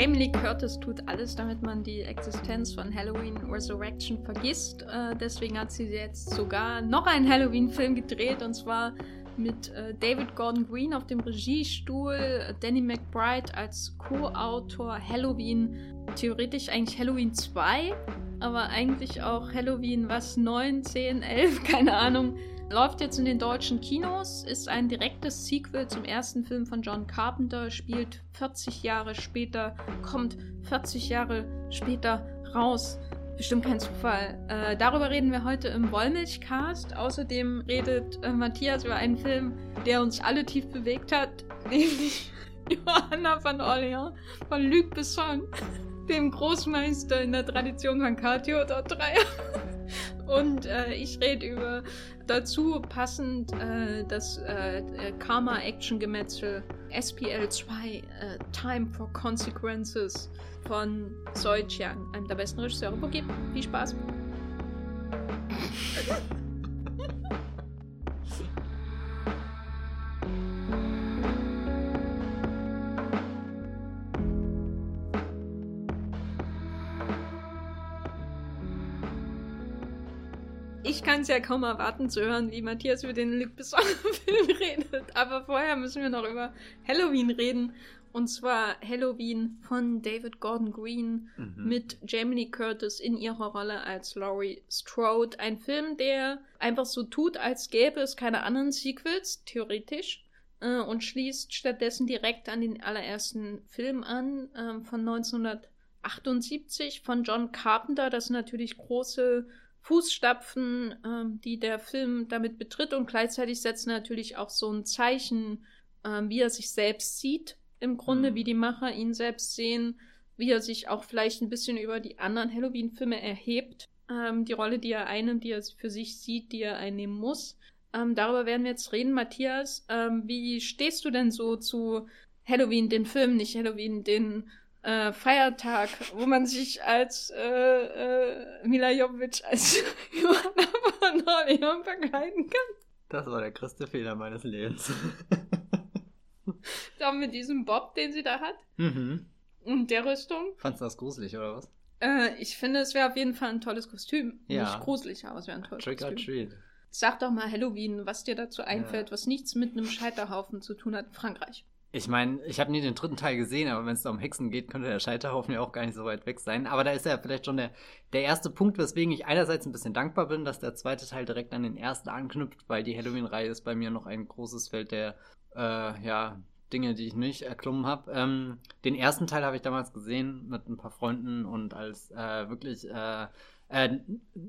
Jamie Lee Curtis tut alles, damit man die Existenz von Halloween Resurrection vergisst. Äh, deswegen hat sie jetzt sogar noch einen Halloween-Film gedreht und zwar mit äh, David Gordon Green auf dem Regiestuhl, Danny McBride als Co-Autor Halloween, theoretisch eigentlich Halloween 2, aber eigentlich auch Halloween was 9, 10, 11, keine Ahnung. Läuft jetzt in den deutschen Kinos, ist ein direktes Sequel zum ersten Film von John Carpenter, spielt 40 Jahre später, kommt 40 Jahre später raus. Bestimmt kein Zufall. Äh, darüber reden wir heute im Wollmilchcast. Außerdem redet äh, Matthias über einen Film, der uns alle tief bewegt hat, nämlich Johanna von Orleans von Luc Besson, dem Großmeister in der Tradition von Karl Theodor Dreier. Und äh, ich rede über dazu passend äh, das äh, äh Karma-Action-Gemetzel SPL 2 äh, Time for Consequences von Soi Chiang, einem der besten Regisseure wo gibt. Viel Spaß! Ich kann es ja kaum erwarten zu hören, wie Matthias über den Luc Besson-Film redet. Aber vorher müssen wir noch über Halloween reden. Und zwar Halloween von David Gordon Green mhm. mit Jamie Lee Curtis in ihrer Rolle als Laurie Strode. Ein Film, der einfach so tut, als gäbe es keine anderen Sequels, theoretisch. Äh, und schließt stattdessen direkt an den allerersten Film an, äh, von 1978 von John Carpenter. Das sind natürlich große Fußstapfen, ähm, die der Film damit betritt und gleichzeitig setzt natürlich auch so ein Zeichen, ähm, wie er sich selbst sieht, im Grunde, mhm. wie die Macher ihn selbst sehen, wie er sich auch vielleicht ein bisschen über die anderen Halloween-Filme erhebt, ähm, die Rolle, die er einnimmt, die er für sich sieht, die er einnehmen muss. Ähm, darüber werden wir jetzt reden, Matthias. Ähm, wie stehst du denn so zu Halloween, den Film, nicht Halloween, den äh, Feiertag, wo man sich als äh, äh, Mila Jovic als Johanna von Orleans verkleiden kann. Das war der größte Fehler meines Lebens. da mit diesem Bob, den sie da hat. Mhm. Und der Rüstung. Fandest du das gruselig, oder was? Äh, ich finde, es wäre auf jeden Fall ein tolles Kostüm. Ja. Nicht gruselig, aber es wäre ein tolles Trick Kostüm. Trick or treat. Sag doch mal Halloween, was dir dazu einfällt, ja. was nichts mit einem Scheiterhaufen zu tun hat in Frankreich. Ich meine, ich habe nie den dritten Teil gesehen, aber wenn es da um Hexen geht, könnte der Scheiterhaufen ja auch gar nicht so weit weg sein. Aber da ist ja vielleicht schon der, der erste Punkt, weswegen ich einerseits ein bisschen dankbar bin, dass der zweite Teil direkt an den ersten anknüpft, weil die Halloween-Reihe ist bei mir noch ein großes Feld der, äh, ja, Dinge, die ich nicht erklommen habe. Ähm, den ersten Teil habe ich damals gesehen mit ein paar Freunden und als äh, wirklich äh, äh,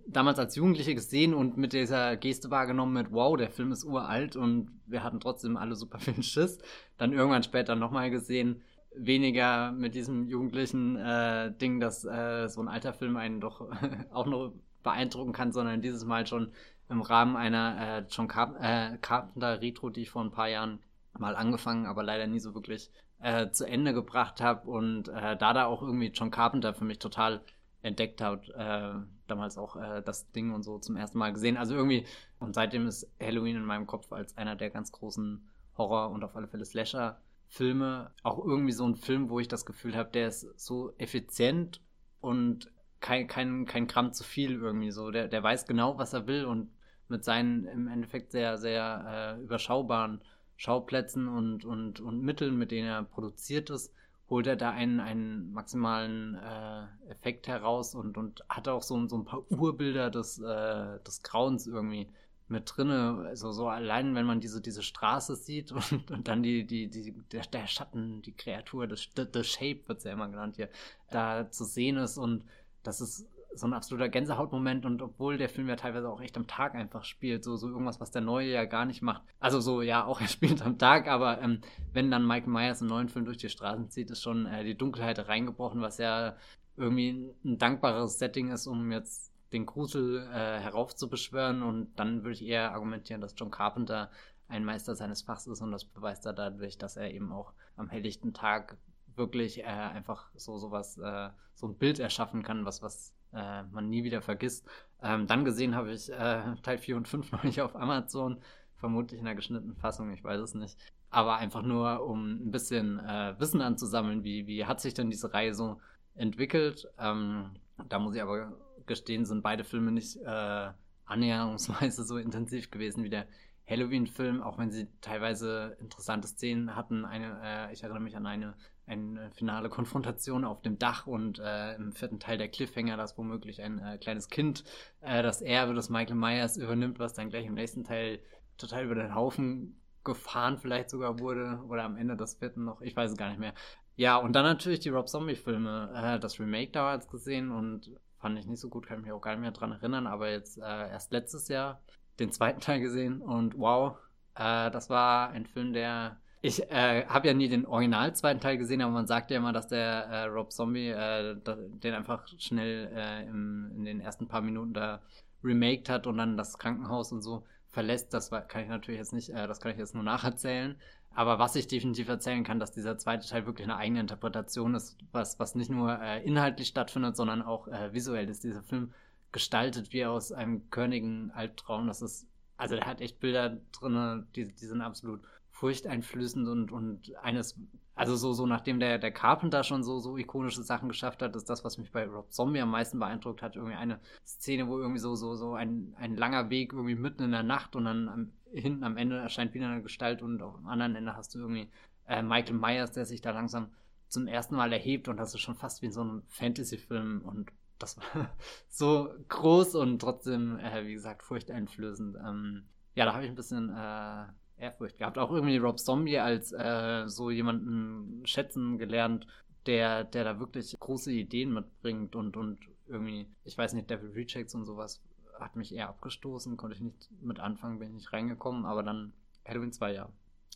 damals als Jugendliche gesehen und mit dieser Geste wahrgenommen mit, wow, der Film ist uralt und wir hatten trotzdem alle super viel Schiss. Dann irgendwann später nochmal gesehen, weniger mit diesem jugendlichen äh, Ding, dass äh, so ein alter Film einen doch auch noch beeindrucken kann, sondern dieses Mal schon im Rahmen einer äh, John Carp äh, Carpenter Retro, die ich vor ein paar Jahren mal angefangen, aber leider nie so wirklich äh, zu Ende gebracht habe und da da auch irgendwie John Carpenter für mich total entdeckt hat, äh, damals auch äh, das Ding und so zum ersten Mal gesehen. Also irgendwie, und seitdem ist Halloween in meinem Kopf als einer der ganz großen Horror- und auf alle Fälle Slasher-Filme auch irgendwie so ein Film, wo ich das Gefühl habe, der ist so effizient und kein, kein, kein Gramm zu viel irgendwie so. Der, der weiß genau, was er will und mit seinen im Endeffekt sehr, sehr äh, überschaubaren Schauplätzen und, und, und Mitteln, mit denen er produziert ist, holt er da einen, einen maximalen äh, Effekt heraus und, und hat auch so, so ein paar Urbilder des, äh, des Grauens irgendwie mit drinne. Also so allein, wenn man diese, diese Straße sieht und, und dann die, die, die, der, der Schatten, die Kreatur, das, the Shape wird es ja immer genannt hier, da zu sehen ist und das ist so ein absoluter Gänsehautmoment und obwohl der Film ja teilweise auch echt am Tag einfach spielt, so, so irgendwas, was der Neue ja gar nicht macht. Also so, ja, auch er spielt am Tag, aber ähm, wenn dann Michael Myers einen neuen Film durch die Straßen zieht, ist schon äh, die Dunkelheit reingebrochen, was ja irgendwie ein dankbares Setting ist, um jetzt den Grusel äh, heraufzubeschwören und dann würde ich eher argumentieren, dass John Carpenter ein Meister seines Fachs ist und das beweist er dadurch, dass er eben auch am helllichten Tag wirklich äh, einfach so sowas, äh, so ein Bild erschaffen kann, was, was äh, man nie wieder vergisst. Ähm, dann gesehen habe ich äh, Teil 4 und 5 noch nicht auf Amazon, vermutlich in der geschnittenen Fassung, ich weiß es nicht. aber einfach nur, um ein bisschen äh, Wissen anzusammeln, wie, wie hat sich denn diese Reihe so entwickelt. Ähm, da muss ich aber gestehen, sind beide Filme nicht äh, annäherungsweise so intensiv gewesen wie der Halloween-Film, auch wenn sie teilweise interessante Szenen hatten. Eine, äh, ich erinnere mich an eine, eine finale Konfrontation auf dem Dach und äh, im vierten Teil der Cliffhanger, dass womöglich ein äh, kleines Kind äh, das Erbe des Michael Myers übernimmt, was dann gleich im nächsten Teil total über den Haufen gefahren vielleicht sogar wurde oder am Ende des vierten noch, ich weiß es gar nicht mehr. Ja, und dann natürlich die Rob Zombie-Filme. Äh, das Remake damals gesehen und fand ich nicht so gut, kann ich mich auch gar nicht mehr dran erinnern, aber jetzt äh, erst letztes Jahr den zweiten Teil gesehen und wow, äh, das war ein Film, der. Ich äh, habe ja nie den original zweiten Teil gesehen, aber man sagt ja immer, dass der äh, Rob Zombie äh, den einfach schnell im, in den ersten paar Minuten da remaked hat und dann das Krankenhaus und so verlässt. Das kann ich natürlich jetzt nicht, das kann ich jetzt nur nacherzählen. Aber was ich definitiv erzählen kann, dass dieser zweite Teil wirklich eine eigene Interpretation ist, was, was nicht nur äh, inhaltlich stattfindet, sondern auch äh, visuell ist dieser Film gestaltet wie aus einem körnigen Albtraum. Das ist, also der hat echt Bilder drin, die, die sind absolut furchteinflößend und, und eines, also so, so nachdem der, der Carpenter schon so, so ikonische Sachen geschafft hat, ist das, was mich bei Rob Zombie am meisten beeindruckt hat, irgendwie eine Szene, wo irgendwie so, so, so ein, ein langer Weg irgendwie mitten in der Nacht und dann am, hinten am Ende erscheint wieder eine Gestalt und auf dem anderen Ende hast du irgendwie äh, Michael Myers, der sich da langsam zum ersten Mal erhebt und das ist schon fast wie in so einem Fantasy-Film und das war so groß und trotzdem, äh, wie gesagt, furchteinflößend. Ähm, ja, da habe ich ein bisschen äh, Ehrfurcht gehabt. Auch irgendwie Rob Zombie als äh, so jemanden schätzen gelernt, der, der da wirklich große Ideen mitbringt und, und irgendwie, ich weiß nicht, Devil Rejects und sowas hat mich eher abgestoßen, konnte ich nicht mit anfangen, bin ich nicht reingekommen, aber dann Halloween 2, ja.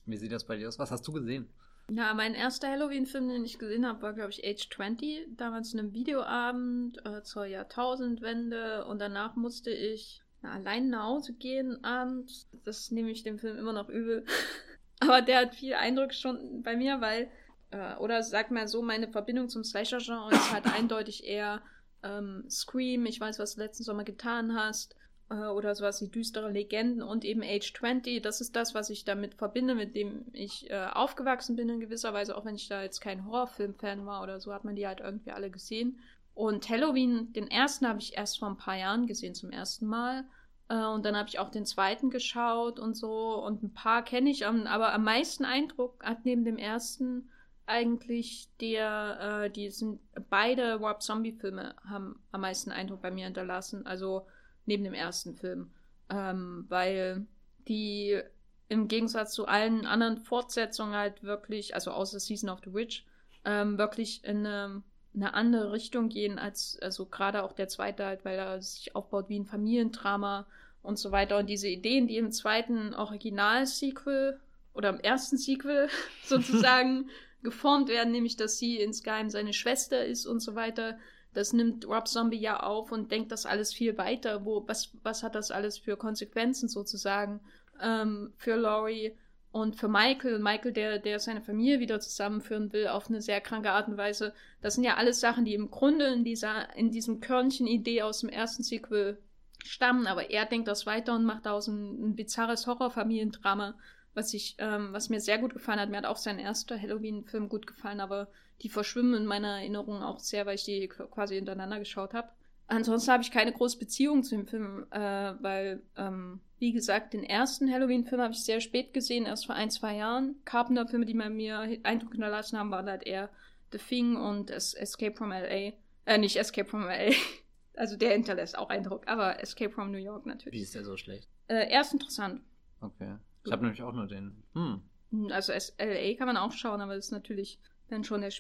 Wie sieht das bei dir aus? Was hast du gesehen? Ja, mein erster Halloween-Film, den ich gesehen habe, war, glaube ich, Age 20. Damals in einem Videoabend äh, zur Jahrtausendwende. Und danach musste ich na, allein nach Hause gehen abends. Das nehme ich dem Film immer noch übel. Aber der hat viel Eindruck schon bei mir, weil, äh, oder sag mal so, meine Verbindung zum Slasher-Genre ist halt eindeutig eher ähm, Scream, ich weiß, was du letzten Sommer getan hast äh, oder sowas wie düstere Legenden und eben Age 20. Das ist das, was ich damit verbinde, mit dem ich äh, aufgewachsen bin in gewisser Weise, auch wenn ich da jetzt kein Horrorfilm-Fan war oder so, hat man die halt irgendwie alle gesehen. Und Halloween, den ersten habe ich erst vor ein paar Jahren gesehen, zum ersten Mal. Äh, und dann habe ich auch den zweiten geschaut und so. Und ein paar kenne ich, aber am meisten Eindruck hat neben dem ersten eigentlich der, äh, die sind beide Warp Zombie Filme haben am meisten Eindruck bei mir hinterlassen. Also neben dem ersten Film. Ähm, weil die im Gegensatz zu allen anderen Fortsetzungen halt wirklich, also außer Season of the Witch, ähm, wirklich in eine, eine, andere Richtung gehen als, also gerade auch der zweite halt, weil er sich aufbaut wie ein Familiendrama und so weiter. Und diese Ideen, die im zweiten Original-Sequel oder im ersten Sequel sozusagen geformt werden, nämlich dass sie insgeheim seine Schwester ist und so weiter, das nimmt Rob Zombie ja auf und denkt das alles viel weiter. Wo, was, was hat das alles für Konsequenzen sozusagen ähm, für Laurie und für Michael? Michael, der, der seine Familie wieder zusammenführen will auf eine sehr kranke Art und Weise. Das sind ja alles Sachen, die im Grunde in dieser, in diesem Körnchen-Idee aus dem ersten Sequel stammen, aber er denkt das weiter und macht daraus ein, ein bizarres Horrorfamiliendrama, was ich, ähm, was mir sehr gut gefallen hat. Mir hat auch sein erster Halloween-Film gut gefallen, aber die verschwimmen in meiner Erinnerung auch sehr, weil ich die quasi hintereinander geschaut habe. Ansonsten habe ich keine große Beziehung zu dem Film, äh, weil, ähm, wie gesagt, den ersten Halloween-Film habe ich sehr spät gesehen, erst vor ein, zwei Jahren. Carpenter-Filme, die bei mir Eindruck hinterlassen haben, waren halt eher The Thing und Escape from L.A. Äh, nicht Escape from L.A. Also der hinterlässt auch Eindruck, aber Escape from New York natürlich. Wie ist der so schlecht? Äh, er ist interessant. Okay. Ich habe nämlich auch nur den. Hm. Also LA kann man auch schauen, aber das ist natürlich dann schon der,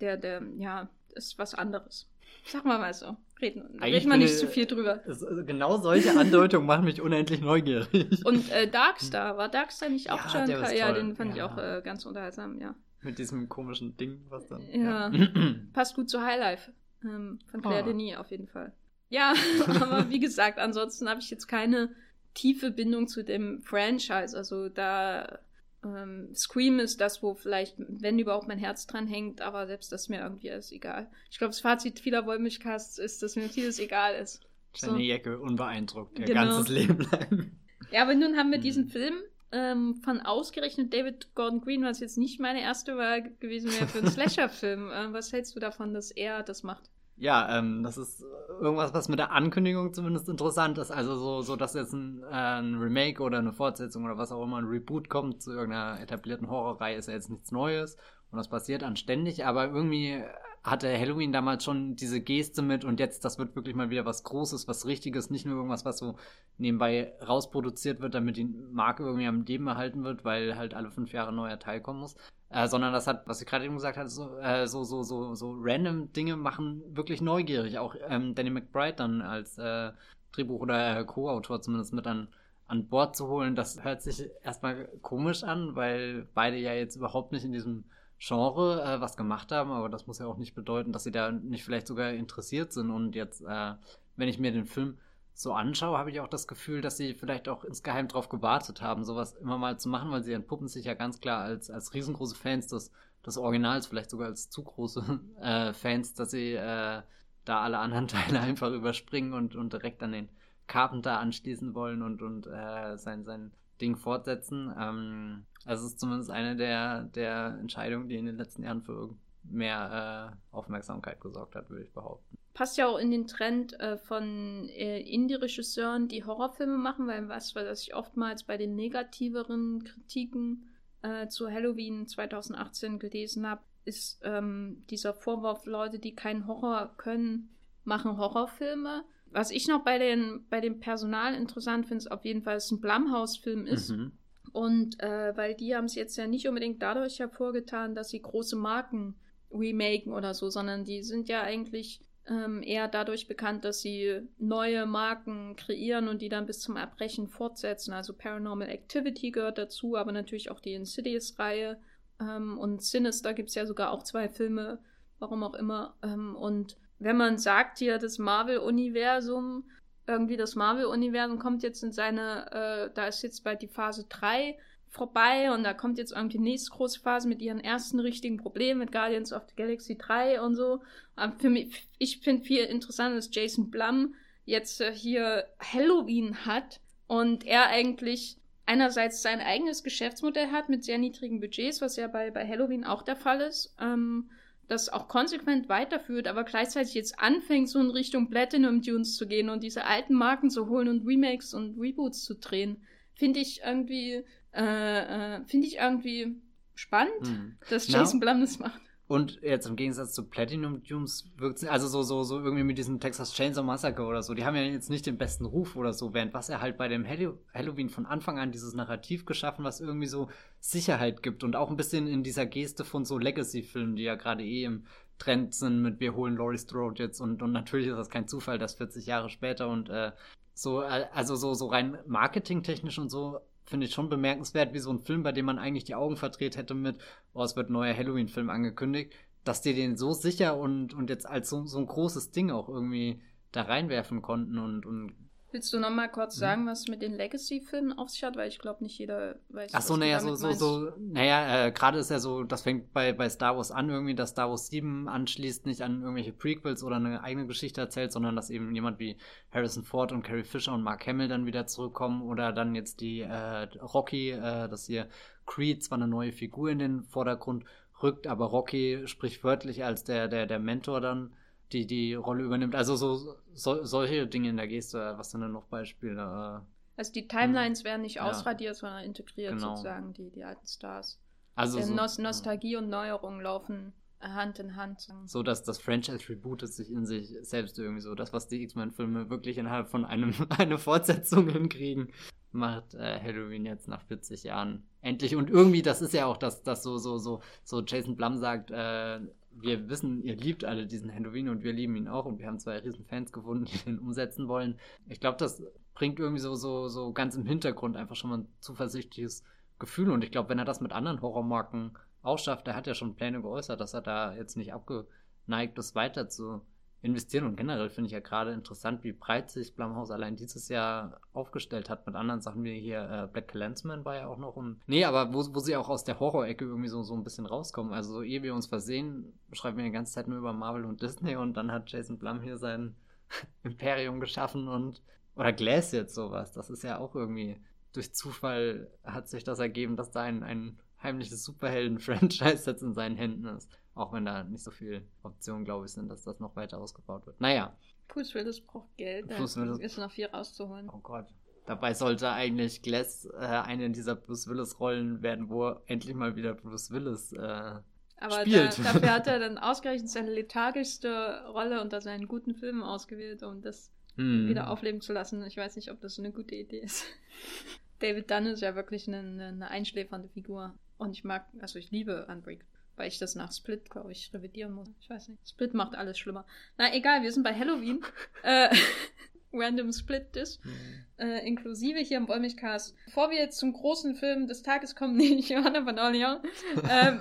der, der ja, ist was anderes. Sagen wir mal so. Reden, reden wir nicht zu viel drüber. Also genau solche Andeutungen machen mich unendlich neugierig. Und äh, Darkstar, war Darkstar nicht auch ja, schon? Ja, den fand ja. ich auch äh, ganz unterhaltsam, ja. Mit diesem komischen Ding, was dann. Ja, ja. passt gut zu Highlife. Ähm, von Claire oh. Denis auf jeden Fall. Ja, aber wie gesagt, ansonsten habe ich jetzt keine tiefe Bindung zu dem Franchise. Also da ähm, Scream ist das, wo vielleicht, wenn überhaupt, mein Herz dran hängt, aber selbst das ist mir irgendwie alles egal. Ich glaube, das Fazit vieler Wollmilchcasts ist, dass mir vieles egal ist. Jenny so. Jecke unbeeindruckt, ihr genau. ganzes Leben lang. Ja, aber nun haben wir diesen Film ähm, von ausgerechnet David Gordon Green, was jetzt nicht meine erste Wahl gewesen wäre für einen Slasher-Film. äh, was hältst du davon, dass er das macht? Ja, ähm, das ist irgendwas, was mit der Ankündigung zumindest interessant ist. Also so, so dass jetzt ein, äh, ein Remake oder eine Fortsetzung oder was auch immer, ein Reboot kommt zu irgendeiner etablierten Horrorreihe, ist ja jetzt nichts Neues. Und das passiert anständig, aber irgendwie hatte Halloween damals schon diese Geste mit und jetzt, das wird wirklich mal wieder was Großes, was Richtiges, nicht nur irgendwas, was so nebenbei rausproduziert wird, damit die Marke irgendwie am Leben erhalten wird, weil halt alle fünf Jahre ein neuer Teil kommen muss. Äh, sondern das hat, was ich gerade eben gesagt hatte, so, äh, so, so, so, so random Dinge machen wirklich neugierig. Auch ähm, Danny McBride dann als äh, Drehbuch- oder äh, Co-Autor zumindest mit an, an Bord zu holen, das hört sich erstmal komisch an, weil beide ja jetzt überhaupt nicht in diesem Genre äh, was gemacht haben, aber das muss ja auch nicht bedeuten, dass sie da nicht vielleicht sogar interessiert sind. Und jetzt, äh, wenn ich mir den Film so anschaue, habe ich auch das Gefühl, dass sie vielleicht auch insgeheim darauf gewartet haben, sowas immer mal zu machen, weil sie entpuppen sich ja ganz klar als, als riesengroße Fans des, des Originals, vielleicht sogar als zu große äh, Fans, dass sie äh, da alle anderen Teile einfach überspringen und, und direkt an den Carpenter anschließen wollen und, und äh, sein, sein Ding fortsetzen. Ähm, also es ist zumindest eine der, der Entscheidungen, die in den letzten Jahren für mehr äh, Aufmerksamkeit gesorgt hat, würde ich behaupten. Passt ja auch in den Trend äh, von äh, Indie-Regisseuren, die Horrorfilme machen, weil was, was ich oftmals bei den negativeren Kritiken äh, zu Halloween 2018 gelesen habe, ist ähm, dieser Vorwurf, Leute, die keinen Horror können, machen Horrorfilme. Was ich noch bei, den, bei dem Personal interessant finde, ist auf jeden Fall, dass es ein Blumhouse-Film ist. Mhm. Und äh, weil die haben es jetzt ja nicht unbedingt dadurch hervorgetan, dass sie große Marken remaken oder so, sondern die sind ja eigentlich ähm, eher dadurch bekannt, dass sie neue Marken kreieren und die dann bis zum Erbrechen fortsetzen. Also Paranormal Activity gehört dazu, aber natürlich auch die Insidious-Reihe. Ähm, und Sinister gibt es ja sogar auch zwei Filme, warum auch immer. Ähm, und wenn man sagt hier, das Marvel-Universum, irgendwie das Marvel-Universum kommt jetzt in seine, äh, da ist jetzt bald die Phase 3 vorbei und da kommt jetzt irgendwie die nächste große Phase mit ihren ersten richtigen Problemen mit Guardians of the Galaxy 3 und so. Aber für mich, ich finde viel interessanter, dass Jason Blum jetzt äh, hier Halloween hat und er eigentlich einerseits sein eigenes Geschäftsmodell hat mit sehr niedrigen Budgets, was ja bei, bei Halloween auch der Fall ist. Ähm, das auch konsequent weiterführt, aber gleichzeitig jetzt anfängt, so in Richtung Platinum Dunes zu gehen und diese alten Marken zu holen und Remakes und Reboots zu drehen, finde ich irgendwie, äh, äh, finde ich irgendwie spannend, hm. dass Jason Blum das macht. Und jetzt im Gegensatz zu Platinum Dunes wirkt es, also so, so, so irgendwie mit diesem Texas Chainsaw Massacre oder so, die haben ja jetzt nicht den besten Ruf oder so, während was er halt bei dem Halloween von Anfang an dieses Narrativ geschaffen, was irgendwie so Sicherheit gibt und auch ein bisschen in dieser Geste von so Legacy-Filmen, die ja gerade eh im Trend sind mit wir holen Laurie Strode jetzt und, und natürlich ist das kein Zufall, dass 40 Jahre später und äh, so, äh, also so, so rein marketingtechnisch und so finde ich schon bemerkenswert, wie so ein Film, bei dem man eigentlich die Augen verdreht hätte mit, oh, es wird ein neuer Halloween-Film angekündigt, dass die den so sicher und, und jetzt als so, so ein großes Ding auch irgendwie da reinwerfen konnten und, und Willst du noch mal kurz mhm. sagen, was mit den Legacy-Filmen auf sich hat? Weil ich glaube, nicht jeder weiß, Ach so, naja, so, so, so, naja, äh, gerade ist ja so, das fängt bei, bei Star Wars an, irgendwie, dass Star Wars 7 anschließt, nicht an irgendwelche Prequels oder eine eigene Geschichte erzählt, sondern dass eben jemand wie Harrison Ford und Carrie Fisher und Mark Hamill dann wieder zurückkommen oder dann jetzt die äh, Rocky, äh, dass hier Creed zwar eine neue Figur in den Vordergrund rückt, aber Rocky spricht wörtlich als der, der, der Mentor dann die die Rolle übernimmt. Also so, so solche Dinge in der Geste, was sind denn noch Beispiele? Äh, also die Timelines hm, werden nicht ja. ausradiert, sondern integriert genau. sozusagen, die, die alten Stars. Also so, Nos Nostalgie ja. und Neuerung laufen Hand in Hand. So, dass das Franchise rebootet sich in sich selbst irgendwie so. Das, was die X-Men-Filme wirklich innerhalb von einem, eine Fortsetzung hinkriegen, macht äh, Halloween jetzt nach 40 Jahren endlich. Und irgendwie, das ist ja auch das, das so, so, so, so Jason Blum sagt, äh, wir wissen, ihr liebt alle diesen Halloween und wir lieben ihn auch und wir haben zwei riesen Fans gefunden, die den umsetzen wollen. Ich glaube, das bringt irgendwie so, so, so ganz im Hintergrund einfach schon mal ein zuversichtliches Gefühl und ich glaube, wenn er das mit anderen Horrormarken auch schafft, er hat ja schon Pläne geäußert, dass er da jetzt nicht abgeneigt ist, weiter zu investieren. Und generell finde ich ja gerade interessant, wie breit sich Blumhouse allein dieses Jahr aufgestellt hat mit anderen Sachen wie hier äh, Black Clansman war ja auch noch ein. Nee, aber wo, wo sie auch aus der Horror-Ecke irgendwie so, so ein bisschen rauskommen. Also so ehe wir uns versehen, schreiben wir die ganze Zeit nur über Marvel und Disney und dann hat Jason Blum hier sein Imperium geschaffen und oder Glass jetzt sowas. Das ist ja auch irgendwie durch Zufall hat sich das ergeben, dass da ein, ein heimliches Superhelden-Franchise jetzt in seinen Händen ist. Auch wenn da nicht so viele Optionen, glaube ich, sind, dass das noch weiter ausgebaut wird. Naja. Bruce Willis braucht Geld. Da Willis- ist noch viel rauszuholen. Oh Gott. Dabei sollte eigentlich Glass äh, eine dieser Bruce Willis-Rollen werden, wo endlich mal wieder Bruce Willis. Äh, Aber da, dafür hat er dann ausgerechnet seine lethargischste Rolle unter seinen guten Filmen ausgewählt, um das hm. wieder aufleben zu lassen. Ich weiß nicht, ob das eine gute Idee ist. David Dunn ist ja wirklich eine, eine, einschläfernde Figur. Und ich mag, also ich liebe Unbreak, weil ich das nach Split, glaube ich, revidieren muss. Ich weiß nicht. Split macht alles schlimmer. Na egal, wir sind bei Halloween. äh, Random Split Disc. Hm. äh, inklusive hier im Wollmilchcast. Bevor wir jetzt zum großen Film des Tages kommen, nämlich Johanna von Orleans, ähm,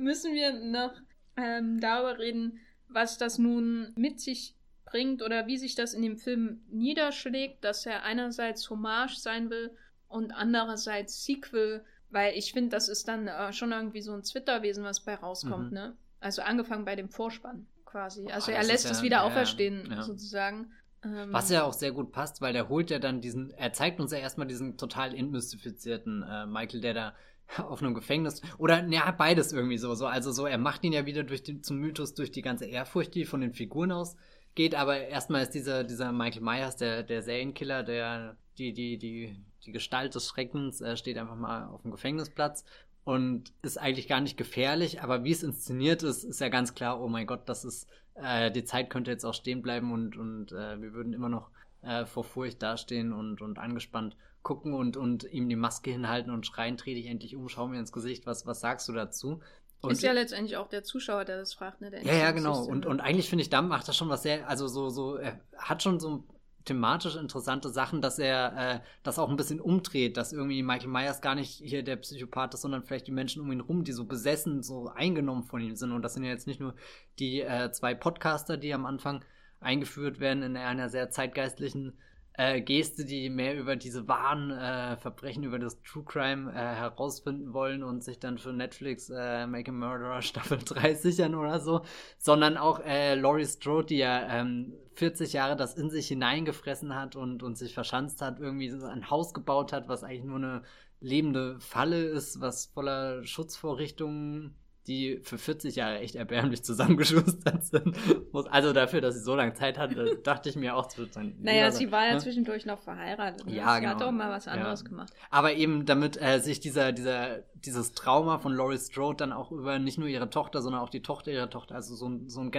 müssen wir noch ähm, darüber reden, was das nun mit sich bringt oder wie sich das in dem Film niederschlägt, dass er einerseits Hommage sein will und andererseits Sequel, weil ich finde, das ist dann äh, schon irgendwie so ein Zwitterwesen, was bei rauskommt, Mhm. ne? Also angefangen bei dem Vorspann quasi. Also Oh, er lässt ist es ja- wieder ja, auferstehen, ja. sozusagen. Ähm, Was ja auch sehr gut passt, weil der holt ja dann diesen, er zeigt uns ja erstmal diesen total entmystifizierten äh, Michael, der da auf einem Gefängnis oder ja beides irgendwie so so also so er macht ihn ja wieder durch den zum Mythos durch die ganze Ehrfurcht die von den Figuren ausgeht aber erstmal ist dieser dieser Michael Myers der der Serienkiller der die die die die Gestalt des Schreckens äh, steht einfach mal auf dem Gefängnisplatz und ist eigentlich gar nicht gefährlich aber wie es inszeniert ist ist ja ganz klar oh mein Gott das ist äh, die Zeit könnte jetzt auch stehen bleiben und und äh, wir würden immer noch äh, vor Furcht dastehen und und angespannt gucken und, und ihm die Maske hinhalten und schreien, dreh dich endlich um, schau mir ins Gesicht, was, was sagst du dazu? Und, ist ja letztendlich auch der Zuschauer, der das fragt, ne? Der ja, ja, genau. Und, und eigentlich finde ich, da macht er schon was sehr, also so, so, er hat schon so thematisch interessante Sachen, dass er äh, das auch ein bisschen umdreht, dass irgendwie Michael Myers gar nicht hier der Psychopath ist, sondern vielleicht die Menschen um ihn rum, die so besessen, so eingenommen von ihm sind. Und das sind ja jetzt nicht nur die äh, zwei Podcaster, die am Anfang eingeführt werden in einer sehr zeitgeistlichen äh, Geste, die mehr über diese wahren äh, Verbrechen, über das True Crime äh, herausfinden wollen und sich dann für Netflix äh, Make a Murderer Staffel 3 sichern oder so, sondern auch äh, Laurie Strode, die ja ähm, 40 Jahre das in sich hineingefressen hat und, und sich verschanzt hat, irgendwie so ein Haus gebaut hat, was eigentlich nur eine lebende Falle ist, was voller Schutzvorrichtungen die für 40 Jahre echt erbärmlich zusammengeschustert sind. Muss- Also dafür, dass sie so lange Zeit hatte, dachte ich mir auch, wird sein. Naja, sie war ja ne? zwischendurch noch verheiratet. Ne? Ja, sie hat genau. auch mal was Ja. anderes gemacht. Aber eben damit äh, sich dieser, dieser, dieses Trauma von Laurie Strode dann auch über nicht nur ihre Tochter, sondern auch die Tochter ihrer Tochter, also so ein, so ein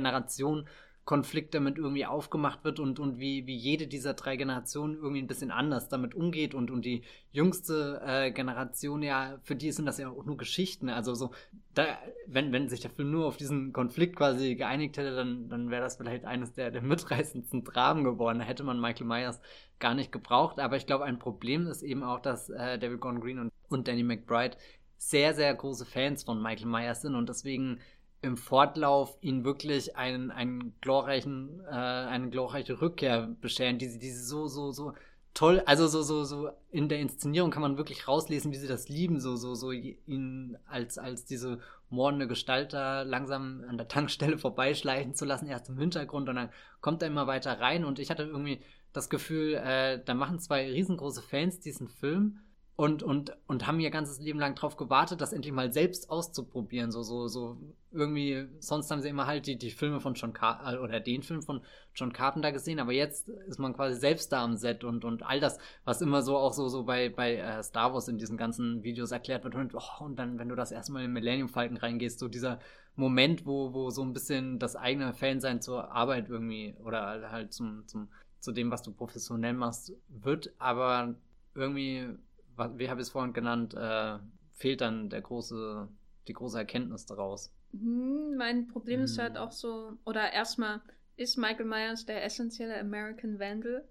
Generationenkonflikt damit irgendwie aufgemacht wird und, und wie, wie jede dieser drei Generationen irgendwie ein bisschen anders damit umgeht und, und die jüngste äh, Generation ja, für die sind das ja auch nur Geschichten. Also so, da, wenn, wenn sich der Film nur auf diesen Konflikt quasi geeinigt hätte, dann, dann wäre das vielleicht eines der, der mitreißendsten Dramen geworden. Da hätte man Michael Myers gar nicht gebraucht. Aber ich glaube, ein Problem ist eben auch, dass äh, David Gordon Green und, und Danny McBride sehr, sehr große Fans von Michael Myers sind und deswegen im Fortlauf ihn wirklich einen, einen glorreichen, äh, eine glorreiche Rückkehr bescheren, die sie, die sie so, so, so toll, also so, so, so in der Inszenierung kann man wirklich rauslesen, wie sie das lieben, so, so, so ihn als, als diese mordende Gestalt da langsam an der Tankstelle vorbeischleichen zu lassen, erst im Hintergrund und dann kommt er immer weiter rein. Und ich hatte irgendwie das Gefühl, äh, da machen zwei riesengroße Fans diesen Film und, und, und haben ihr ganzes Leben lang drauf gewartet, das endlich mal selbst auszuprobieren. So, so, so irgendwie, sonst haben sie immer halt die, die Filme von John Carpenter oder den Film von John Carpenter gesehen, aber jetzt ist man quasi selbst da am Set und, und all das, was immer so auch so, so bei, bei äh, Star Wars in diesen ganzen Videos erklärt wird. Und, oh, und dann, wenn du das erstmal in Millennium Falcon reingehst, so dieser Moment, wo, wo so ein bisschen das eigene Fansein zur Arbeit irgendwie oder halt zum, zum, zu dem, was du professionell machst, wird, aber irgendwie wie habe ich es vorhin genannt, äh, fehlt dann der große, die große Erkenntnis daraus. Hm, mein Problem ist Hm. halt auch so, oder erstmal, ist Michael Myers der essentielle American Vandal?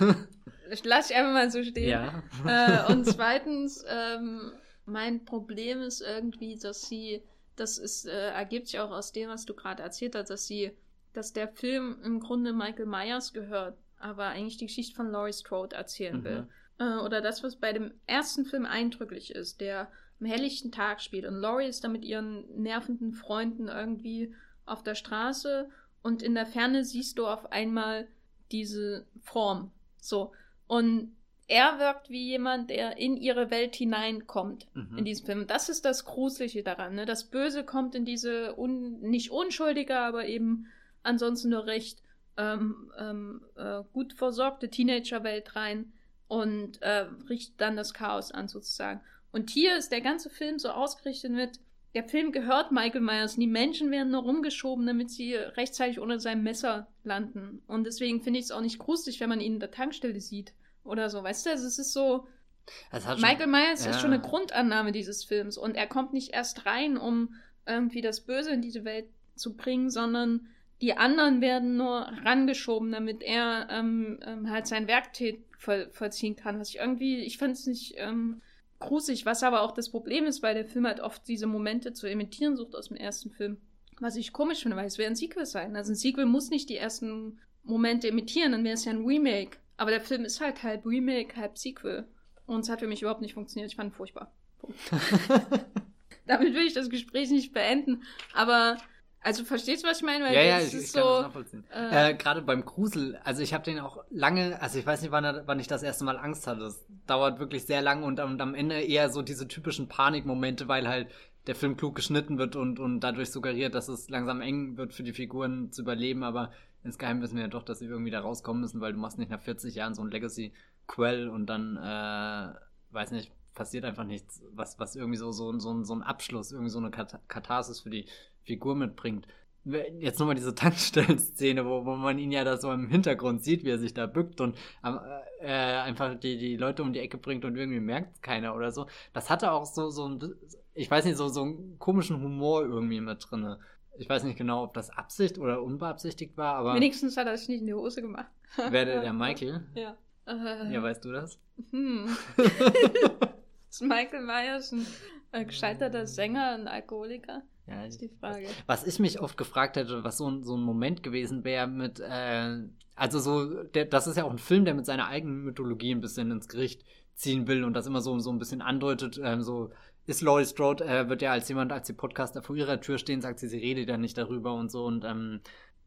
Ich lasse ich einfach mal so stehen. ja. Äh, und zweitens, ähm, mein Problem ist irgendwie, dass sie, das ist, äh, ergibt sich auch aus dem, was du gerade erzählt hast, dass sie, dass der Film im Grunde Michael Myers gehört, aber eigentlich die Geschichte von Laurie Strode erzählen Mhm. will. Äh, oder das, was bei dem ersten Film eindrücklich ist, der am helllichten Tag spielt. Und Laurie ist da mit ihren nervenden Freunden irgendwie auf der Straße und in der Ferne siehst du auf einmal diese Form. So. Und er wirkt wie jemand, der in ihre Welt hineinkommt Mhm. in diesem Film. Das ist das Gruselige daran. Ne? Das Böse kommt in diese un nicht unschuldige, aber eben ansonsten nur recht ähm, ähm, äh, gut versorgte Teenagerwelt rein und äh, richtet dann das Chaos an sozusagen. Und hier ist der ganze Film so ausgerichtet mit, der Film gehört Michael Myers und die Menschen werden nur rumgeschoben, damit sie rechtzeitig unter seinem Messer landen. Und deswegen finde ich es auch nicht gruselig, wenn man ihn in der Tankstelle sieht oder so. Weißt du, also es ist so, schon- Michael Myers ja. ist schon eine Grundannahme dieses Films und er kommt nicht erst rein, um irgendwie das Böse in diese Welt zu bringen, sondern die anderen werden nur rangeschoben, damit er ähm, ähm, halt sein Werk voll, vollziehen kann. Was ich irgendwie, ich fand es nicht ähm, gruselig, was aber auch das Problem ist, weil der Film halt oft diese Momente zu imitieren sucht aus dem ersten Film. Was ich komisch finde, weil es wäre ein Sequel sein. Also ein Sequel muss nicht die ersten Momente imitieren, dann wäre es ja ein Remake. Aber der Film ist halt halb Remake, halb Sequel. Und es hat für mich überhaupt nicht funktioniert. Ich fand ihn furchtbar. Punkt. Damit will ich das Gespräch nicht beenden. Aber, also verstehst du, was ich meine? Weil ja, ja, ich, ich kann das so. nachvollziehen. äh, Äh, Gerade beim Grusel, also ich habe den auch lange, also ich weiß nicht, wann, wann ich das erste Mal Angst hatte. Das dauert wirklich sehr lang und, am- und am Ende eher so diese typischen Panikmomente, weil halt der Film klug geschnitten wird und, und dadurch suggeriert, dass es langsam eng wird für die Figuren zu überleben, aber insgeheim wissen wir ja doch, dass sie irgendwie da rauskommen müssen, weil du machst nicht nach 40 Jahren so ein Legacy-Quell und dann, äh, weiß nicht, passiert einfach nichts, was, was irgendwie so, so, so, so ein Abschluss, irgendwie so eine Kat Katharsis für die Figur mitbringt. Jetzt nochmal diese Tankstellenszene, wo, wo man ihn ja da so im Hintergrund sieht, wie er sich da bückt und äh, einfach die, die Leute um die Ecke bringt und irgendwie merkt keiner oder so. Das hatte auch so, so ein, ich weiß nicht, so, so einen komischen Humor irgendwie mit drinne. Ich weiß nicht genau, ob das Absicht oder unbeabsichtigt war, aber wenigstens hat er sich nicht in die Hose gemacht. wer der, der Michael? Ja. Äh, Ja, weißt du das? hm. ist Michael Myers ein äh, gescheiterter Sänger, ein Alkoholiker? Ja, ist die Frage. Was ich mich oft gefragt hätte, was so ein, so ein Moment gewesen wäre mit, äh, also so, der, das ist ja auch ein Film, der mit seiner eigenen Mythologie ein bisschen ins Gericht ziehen will und das immer so, so ein bisschen andeutet, ähm, so ist Laurie Strode, äh, wird ja als jemand, als die Podcaster vor ihrer Tür stehen, sagt sie, sie redet ja nicht darüber und so und ähm,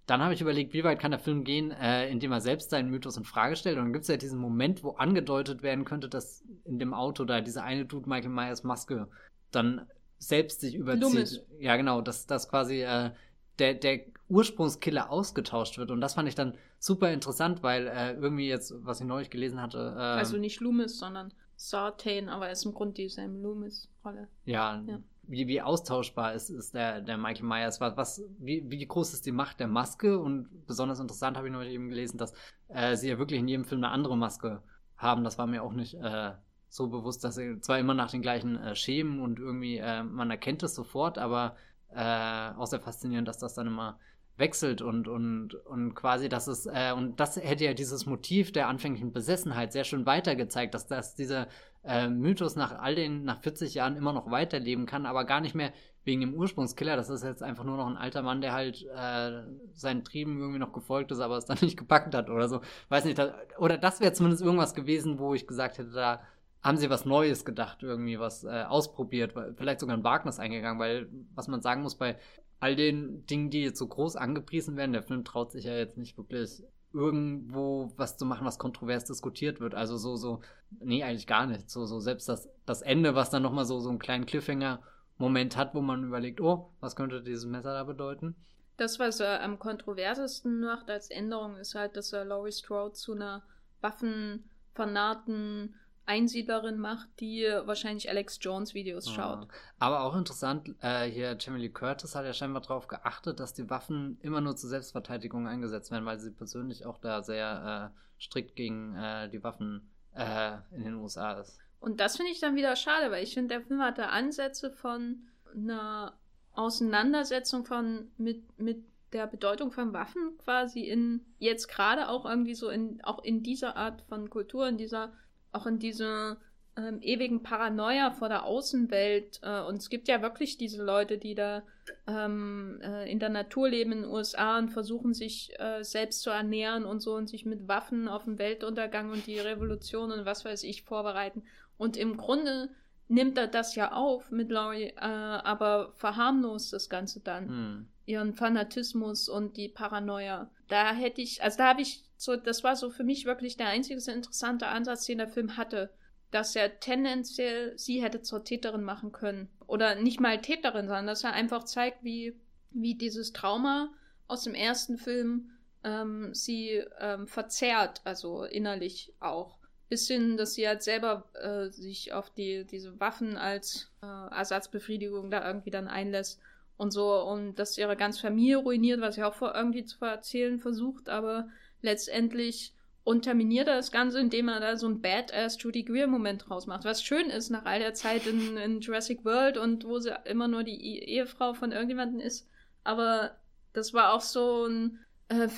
dann habe ich überlegt, wie weit kann der Film gehen, äh, indem er selbst seinen Mythos in Frage stellt. Und dann gibt es ja diesen Moment, wo angedeutet werden könnte, dass in dem Auto da dieser eine Dude Michael Myers Maske dann selbst sich überzieht. Loomis. Ja, genau, dass das quasi äh, der, der Ursprungskiller ausgetauscht wird. Und das fand ich dann super interessant, weil äh, irgendwie jetzt, was ich neulich gelesen hatte, äh, Also nicht Loomis, sondern Sartain, aber er ist im Grunde dieselbe Loomis-Rolle. ja, Ja. Wie, wie austauschbar ist, ist der, der Michael Myers? Was, was, wie, wie groß ist die Macht der Maske? Und besonders interessant habe ich neulich eben gelesen, dass äh, sie ja wirklich in jedem Film eine andere Maske haben. Das war mir auch nicht äh, so bewusst, dass sie zwar immer nach den gleichen äh, Schemen und irgendwie, äh, man erkennt es sofort, aber äh, auch sehr faszinierend, dass das dann immer wechselt und, und, und quasi, dass es, äh, und das hätte ja dieses Motiv der anfänglichen Besessenheit sehr schön weitergezeigt, dass, dass dieser äh, Mythos nach all den, nach 40 Jahren immer noch weiterleben kann, aber gar nicht mehr wegen dem Ursprungskiller. Das ist jetzt einfach nur noch ein alter Mann, der halt äh, seinen Trieben irgendwie noch gefolgt ist, aber es dann nicht gepackt hat oder so. Weiß nicht, da, oder das wäre zumindest irgendwas gewesen, wo ich gesagt hätte, da haben sie was Neues gedacht, irgendwie was äh, ausprobiert, vielleicht sogar ein Wagnis eingegangen, weil was man sagen muss, bei all den Dingen, die jetzt so groß angepriesen werden, der Film traut sich ja jetzt nicht wirklich irgendwo was zu machen, was kontrovers diskutiert wird. Also so, so, nee, eigentlich gar nicht. So, so selbst das, das Ende, was dann nochmal so, so einen kleinen Cliffhanger-Moment hat, wo man überlegt, oh, was könnte dieses Messer da bedeuten? Das, was er am kontroversesten macht als Änderung, ist halt, dass er Laurie Strode zu einer waffenfanarten Einsiedlerin macht, die wahrscheinlich Alex Jones Videos schaut. Aber auch interessant, äh, hier Jamie Lee Curtis hat ja scheinbar darauf geachtet, dass die Waffen immer nur zur Selbstverteidigung eingesetzt werden, weil sie persönlich auch da sehr äh, strikt gegen äh, die Waffen äh, in den USA ist. Und das finde ich dann wieder schade, weil ich finde, der Film hatte Ansätze von einer Auseinandersetzung von mit, mit der Bedeutung von Waffen quasi in jetzt gerade auch irgendwie so in auch in dieser Art von Kultur, in dieser auch in dieser ähm, ewigen Paranoia vor der Außenwelt. Äh, und es gibt ja wirklich diese Leute, die da ähm, äh, in der Natur leben in den USA und versuchen sich äh, selbst zu ernähren und so und sich mit Waffen auf den Weltuntergang und die Revolution und was weiß ich vorbereiten. Und im Grunde nimmt er das ja auf mit Laurie, äh, aber verharmlost das Ganze dann. Hm. Ihren Fanatismus und die Paranoia. Da hätte ich, also da habe ich so, das war so für mich wirklich der einzige interessante Ansatz, den der Film hatte. Dass er tendenziell sie hätte zur Täterin machen können. Oder nicht mal Täterin, sondern dass er einfach zeigt, wie, wie dieses Trauma aus dem ersten Film ähm, sie ähm, verzerrt, also innerlich auch. Bis hin, dass sie halt selber äh, sich auf die, diese Waffen als äh, Ersatzbefriedigung da irgendwie dann einlässt und so und dass ihre ganze Familie ruiniert, was sie auch vor irgendwie zu erzählen versucht, aber letztendlich unterminiert er das Ganze, indem er da so ein Badass Judy Greer Moment draus macht. Was schön ist nach all der Zeit in, in Jurassic World und wo sie immer nur die Ehefrau von irgendjemandem ist. Aber das war auch so ein äh,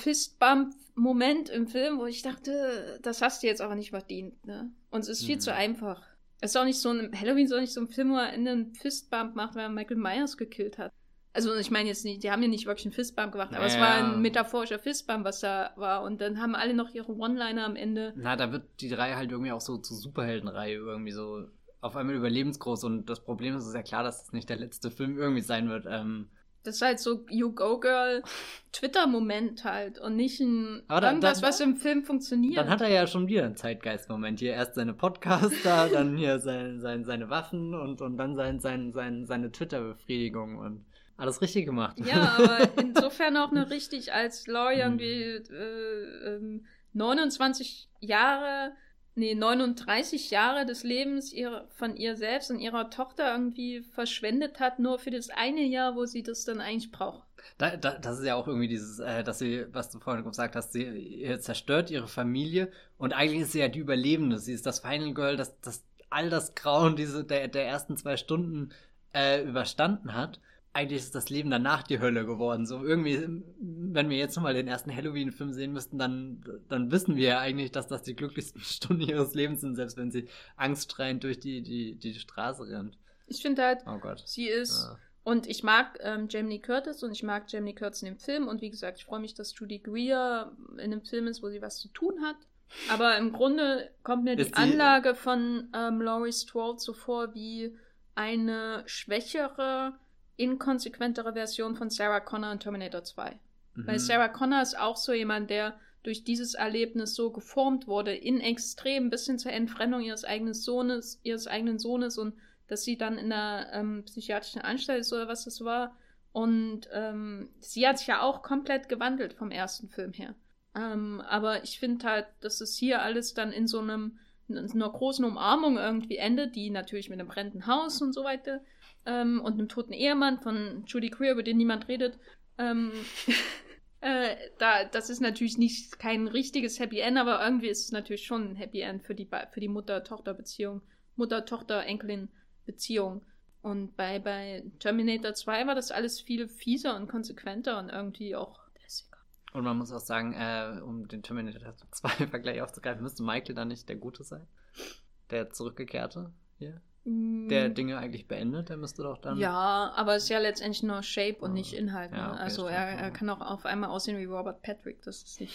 Fistbump-Moment im Film, wo ich dachte, das hast du jetzt aber nicht verdient, ne? Und es ist viel mhm. zu einfach. Es ist auch nicht so ein, Halloween ist auch nicht so ein Film, wo er einen Fistbump macht, weil er Michael Myers gekillt hat. Also ich meine jetzt nicht, die haben ja nicht wirklich einen Fistbump gemacht, aber ja. es war ein metaphorischer Fistbump, was da war. Und dann haben alle noch ihre One-Liner am Ende. Na, da wird die Reihe halt irgendwie auch so zur Superheldenreihe irgendwie so auf einmal überlebensgroß. Und das Problem ist, es ist ja klar, dass das nicht der letzte Film irgendwie sein wird. Ähm, das ist halt so You Go Girl Twitter-Moment halt und nicht ein Aber irgendwas, dann, was im Film funktioniert. Dann hat er ja schon wieder einen Zeitgeist-Moment. Hier erst seine Podcaster, dann hier sein, sein, seine Waffen und, und dann sein, sein, sein, seine Twitter-Befriedigung und alles richtig gemacht. Ja, aber insofern auch nur richtig, als Laurie irgendwie äh, äh, 29 Jahre nee, 39 Jahre des Lebens ihrer, von ihr selbst und ihrer Tochter irgendwie verschwendet hat, nur für das eine Jahr, wo sie das dann eigentlich braucht. Da, da, das ist ja auch irgendwie dieses, äh, dass sie, was du vorhin gesagt hast, sie zerstört ihre Familie und eigentlich ist sie ja die Überlebende. Sie ist das Final Girl, das, das all das Grauen diese, der, der ersten zwei Stunden äh, überstanden hat eigentlich ist das Leben danach die Hölle geworden. So irgendwie, wenn wir jetzt nochmal den ersten Halloween-Film sehen müssten, dann, dann wissen wir ja eigentlich, dass das die glücklichsten Stunden ihres Lebens sind, selbst wenn sie angstschreiend durch die, die, die Straße rennt. Ich finde halt, oh sie ist. Ja. Und ich mag ähm, Jamie Curtis und ich mag Jamie Curtis in dem Film. Und wie gesagt, ich freue mich, dass Judy Greer in einem Film ist, wo sie was zu tun hat. Aber im Grunde kommt mir die, die Anlage von ähm, Laurie Strode so vor wie eine schwächere inkonsequentere Version von Sarah Connor in Terminator 2. Mhm. Weil Sarah Connor ist auch so jemand, der durch dieses Erlebnis so geformt wurde, in extrem bis hin zur Entfremdung ihres eigenen Sohnes, ihres eigenen Sohnes und dass sie dann in einer ähm, psychiatrischen Anstalt ist oder was das war. Und ähm, sie hat sich ja auch komplett gewandelt vom ersten Film her. Ähm, aber ich finde halt, dass es hier alles dann in so einem in einer großen Umarmung irgendwie endet, die natürlich mit einem brennenden Haus und so weiter ähm, und einem toten Ehemann von Judy Greer, über den niemand redet. Ähm, äh, da, das ist natürlich nicht kein richtiges Happy End, aber irgendwie ist es natürlich schon ein Happy End für die, für die Mutter-Tochter-Beziehung, Mutter-Tochter-Enkelin-Beziehung. Und bei, bei Terminator 2 war das alles viel fieser und konsequenter und irgendwie auch lässiger. Und man muss auch sagen, äh, um den Terminator 2 Vergleich aufzugreifen, müsste Michael dann nicht der Gute sein? Der Zurückgekehrte hier? Der mm. Dinge eigentlich beendet, der müsste doch dann. Ja, aber es ist ja letztendlich nur Shape und nicht Inhalt. Ne? Ja, okay, also er, er kann auch auf einmal aussehen wie Robert Patrick, das ist nicht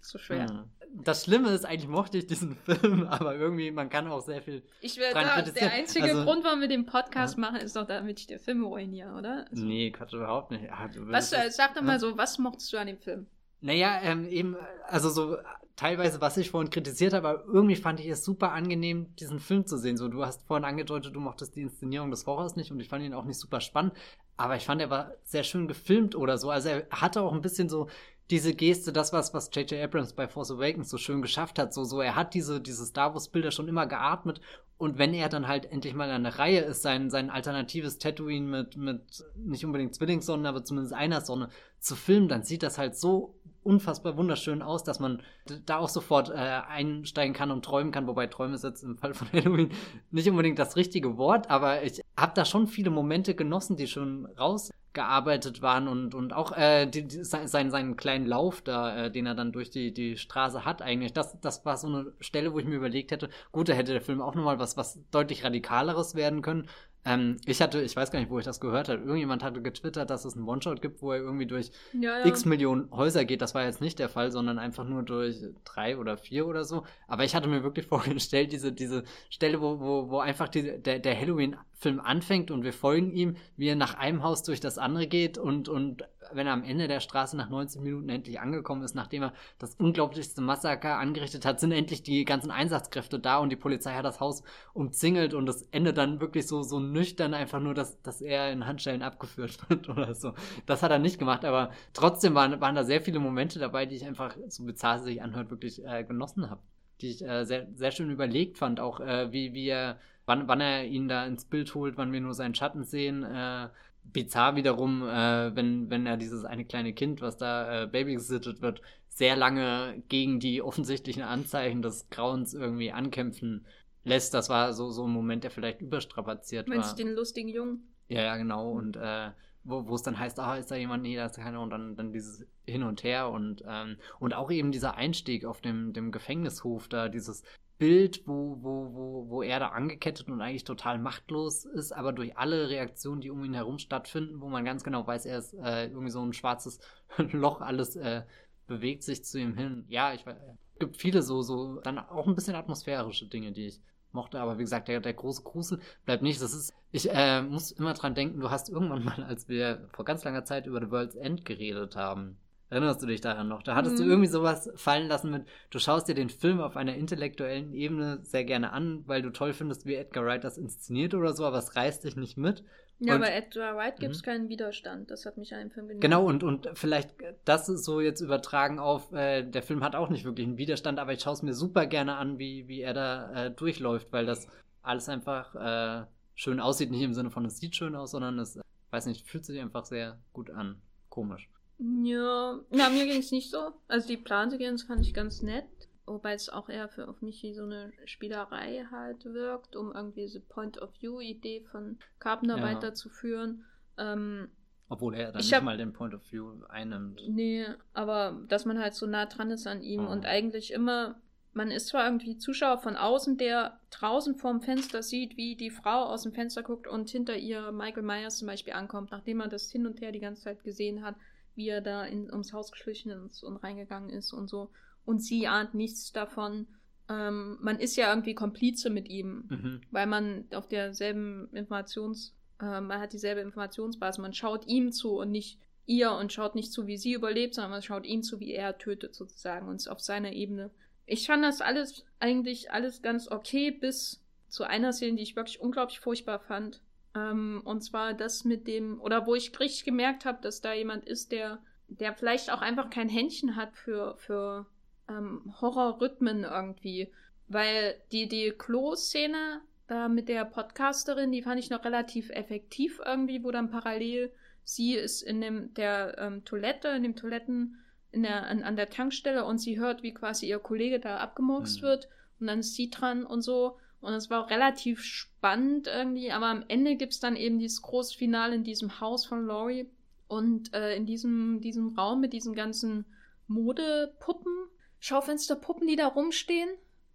so schwer. Das Schlimme ist, eigentlich mochte ich diesen Film, aber irgendwie, man kann auch sehr viel. Ich werde da, der einzige also, Grund, warum wir den Podcast ja. machen, ist doch, damit ich den Film ruiniere, oder? Also, nee, Quatsch, überhaupt nicht. Ach, was, sag doch mal so, was mochtest du an dem Film? Naja, ähm, eben, also so teilweise, was ich vorhin kritisiert habe, aber irgendwie fand ich es super angenehm, diesen Film zu sehen. So, du hast vorhin angedeutet, du mochtest die Inszenierung des Horrors nicht und ich fand ihn auch nicht super spannend, aber ich fand, er war sehr schön gefilmt oder so. Also er hatte auch ein bisschen so diese Geste, das was, was J.J. Abrams bei Force Awakens so schön geschafft hat, so, so, er hat diese, diese Star Wars Bilder schon immer geatmet und wenn er dann halt endlich mal an der Reihe ist, sein, sein alternatives Tatooine mit, mit nicht unbedingt Zwillingssonnen, aber zumindest einer Sonne zu filmen, dann sieht das halt so unfassbar wunderschön aus, dass man da auch sofort äh, einsteigen kann und träumen kann, wobei Träume ist jetzt im Fall von Halloween nicht unbedingt das richtige Wort, aber ich habe da schon viele Momente genossen, die schon rausgearbeitet waren und, und auch äh, die, die, sein, seinen kleinen Lauf da, äh, den er dann durch die, die Straße hat eigentlich, das, das war so eine Stelle, wo ich mir überlegt hätte, gut, da hätte der Film auch nochmal was, was deutlich radikaleres werden können, Ähm, ich hatte, ich weiß gar nicht, wo ich das gehört habe. Irgendjemand hatte getwittert, dass es einen One-Shot gibt, wo er irgendwie durch Ja, ja. x Millionen Häuser geht. Das war jetzt nicht der Fall, sondern einfach nur durch drei oder vier oder so. Aber ich hatte mir wirklich vorgestellt, diese, diese Stelle, wo, wo, wo einfach die, der, der Halloween-Film anfängt und wir folgen ihm, wie er nach einem Haus durch das andere geht und, und wenn er am Ende der Straße nach 19 Minuten endlich angekommen ist, nachdem er das unglaublichste Massaker angerichtet hat, sind endlich die ganzen Einsatzkräfte da und die Polizei hat das Haus umzingelt und das endet dann wirklich so, so nüchtern einfach nur, dass, dass er in Handschellen abgeführt wird oder so. Das hat er nicht gemacht, aber trotzdem waren, waren da sehr viele Momente dabei, die ich einfach, so bizarr sich anhört, wirklich äh, genossen habe. Die ich äh, sehr, sehr schön überlegt fand, auch äh, wie, wie er, wann, wann er ihn da ins Bild holt, wann wir nur seinen Schatten sehen, äh, bizarr wiederum, äh, wenn, wenn er dieses eine kleine Kind, was da äh, babysittet wird, sehr lange gegen die offensichtlichen Anzeichen des Grauens irgendwie ankämpfen lässt. Das war so, so ein Moment, der vielleicht überstrapaziert Meinst war. du den lustigen Jungen? Ja, ja, genau. Und äh, wo, wo es dann heißt, ah, ist da jemand? Nee, da ist keiner. Und dann, dann dieses Hin und Her und, ähm, und auch eben dieser Einstieg auf dem, dem Gefängnishof da, dieses Bild, wo, wo, wo, wo er da angekettet und eigentlich total machtlos ist, aber durch alle Reaktionen, die um ihn herum stattfinden, wo man ganz genau weiß, er ist äh, irgendwie so ein schwarzes Loch, alles äh, bewegt sich zu ihm hin. Ja, ich weiß, es gibt viele so, so, dann auch ein bisschen atmosphärische Dinge, die ich mochte, aber wie gesagt, der, der große Grusel bleibt nicht. Das ist, ich äh, muss immer dran denken, du hast irgendwann mal, als wir vor ganz langer Zeit über The World's End geredet haben, erinnerst du dich daran noch? Da hattest Mhm. du irgendwie sowas fallen lassen mit, du schaust dir den Film auf einer intellektuellen Ebene sehr gerne an, weil du toll findest, wie Edgar Wright das inszeniert oder so, aber es reißt dich nicht mit. Ja, Und- bei Edgar Wright gibt es Mhm. keinen Widerstand. Das hat mich an dem Film genervt. Genau, und, und vielleicht das ist so jetzt übertragen auf, äh, der Film hat auch nicht wirklich einen Widerstand, aber ich schaue es mir super gerne an, wie, wie er da äh, durchläuft, weil das alles einfach äh, schön aussieht, nicht im Sinne von es sieht schön aus, sondern es, äh, weiß nicht, fühlt sich einfach sehr gut an. Komisch. Ja, na, mir ging es nicht so. Also die Plansequenz fand ich ganz nett. Wobei es auch eher für auf mich wie so eine Spielerei halt wirkt, um irgendwie diese Point-of-View-Idee von Carpenter Ja. weiterzuführen. Ähm, Obwohl er dann Ich nicht hab- mal den Point of View einnimmt. nee, aber dass man halt so nah dran ist an ihm Oh. und eigentlich immer, man ist zwar irgendwie Zuschauer von außen, der draußen vorm Fenster sieht, wie die Frau aus dem Fenster guckt und hinter ihr Michael Myers zum Beispiel ankommt, nachdem man das hin und her die ganze Zeit gesehen hat, wie er da in, ums Haus geschlichen ist und reingegangen ist und so. Und sie ahnt nichts davon. Ähm, man ist ja irgendwie Komplize mit ihm, Mhm. weil man auf derselben Informations, äh, man hat dieselbe Informationsbasis. Man schaut ihm zu und nicht ihr und schaut nicht zu, wie sie überlebt, sondern man schaut ihm zu, wie er tötet sozusagen und ist auf seiner Ebene. Ich fand das alles eigentlich alles ganz okay, bis zu einer Szene, die ich wirklich unglaublich furchtbar fand. Ähm, und zwar das mit dem, oder wo ich richtig gemerkt habe, dass da jemand ist, der, der vielleicht auch einfach kein Händchen hat für, für ähm, Horrorrhythmen irgendwie. Weil die, die Klo-Szene da mit der Podcasterin, die fand ich noch relativ effektiv irgendwie, wo dann parallel sie ist in dem, der ähm, Toilette, in dem Toiletten, in der, an, an der Tankstelle und sie hört, wie quasi ihr Kollege da abgemurkst Mhm. wird und dann ist sie dran und so. Und es war auch relativ spannend irgendwie, aber am Ende gibt es dann eben dieses große Finale in diesem Haus von Laurie und äh, in diesem, diesem Raum mit diesen ganzen Modepuppen, Schaufensterpuppen, die da rumstehen.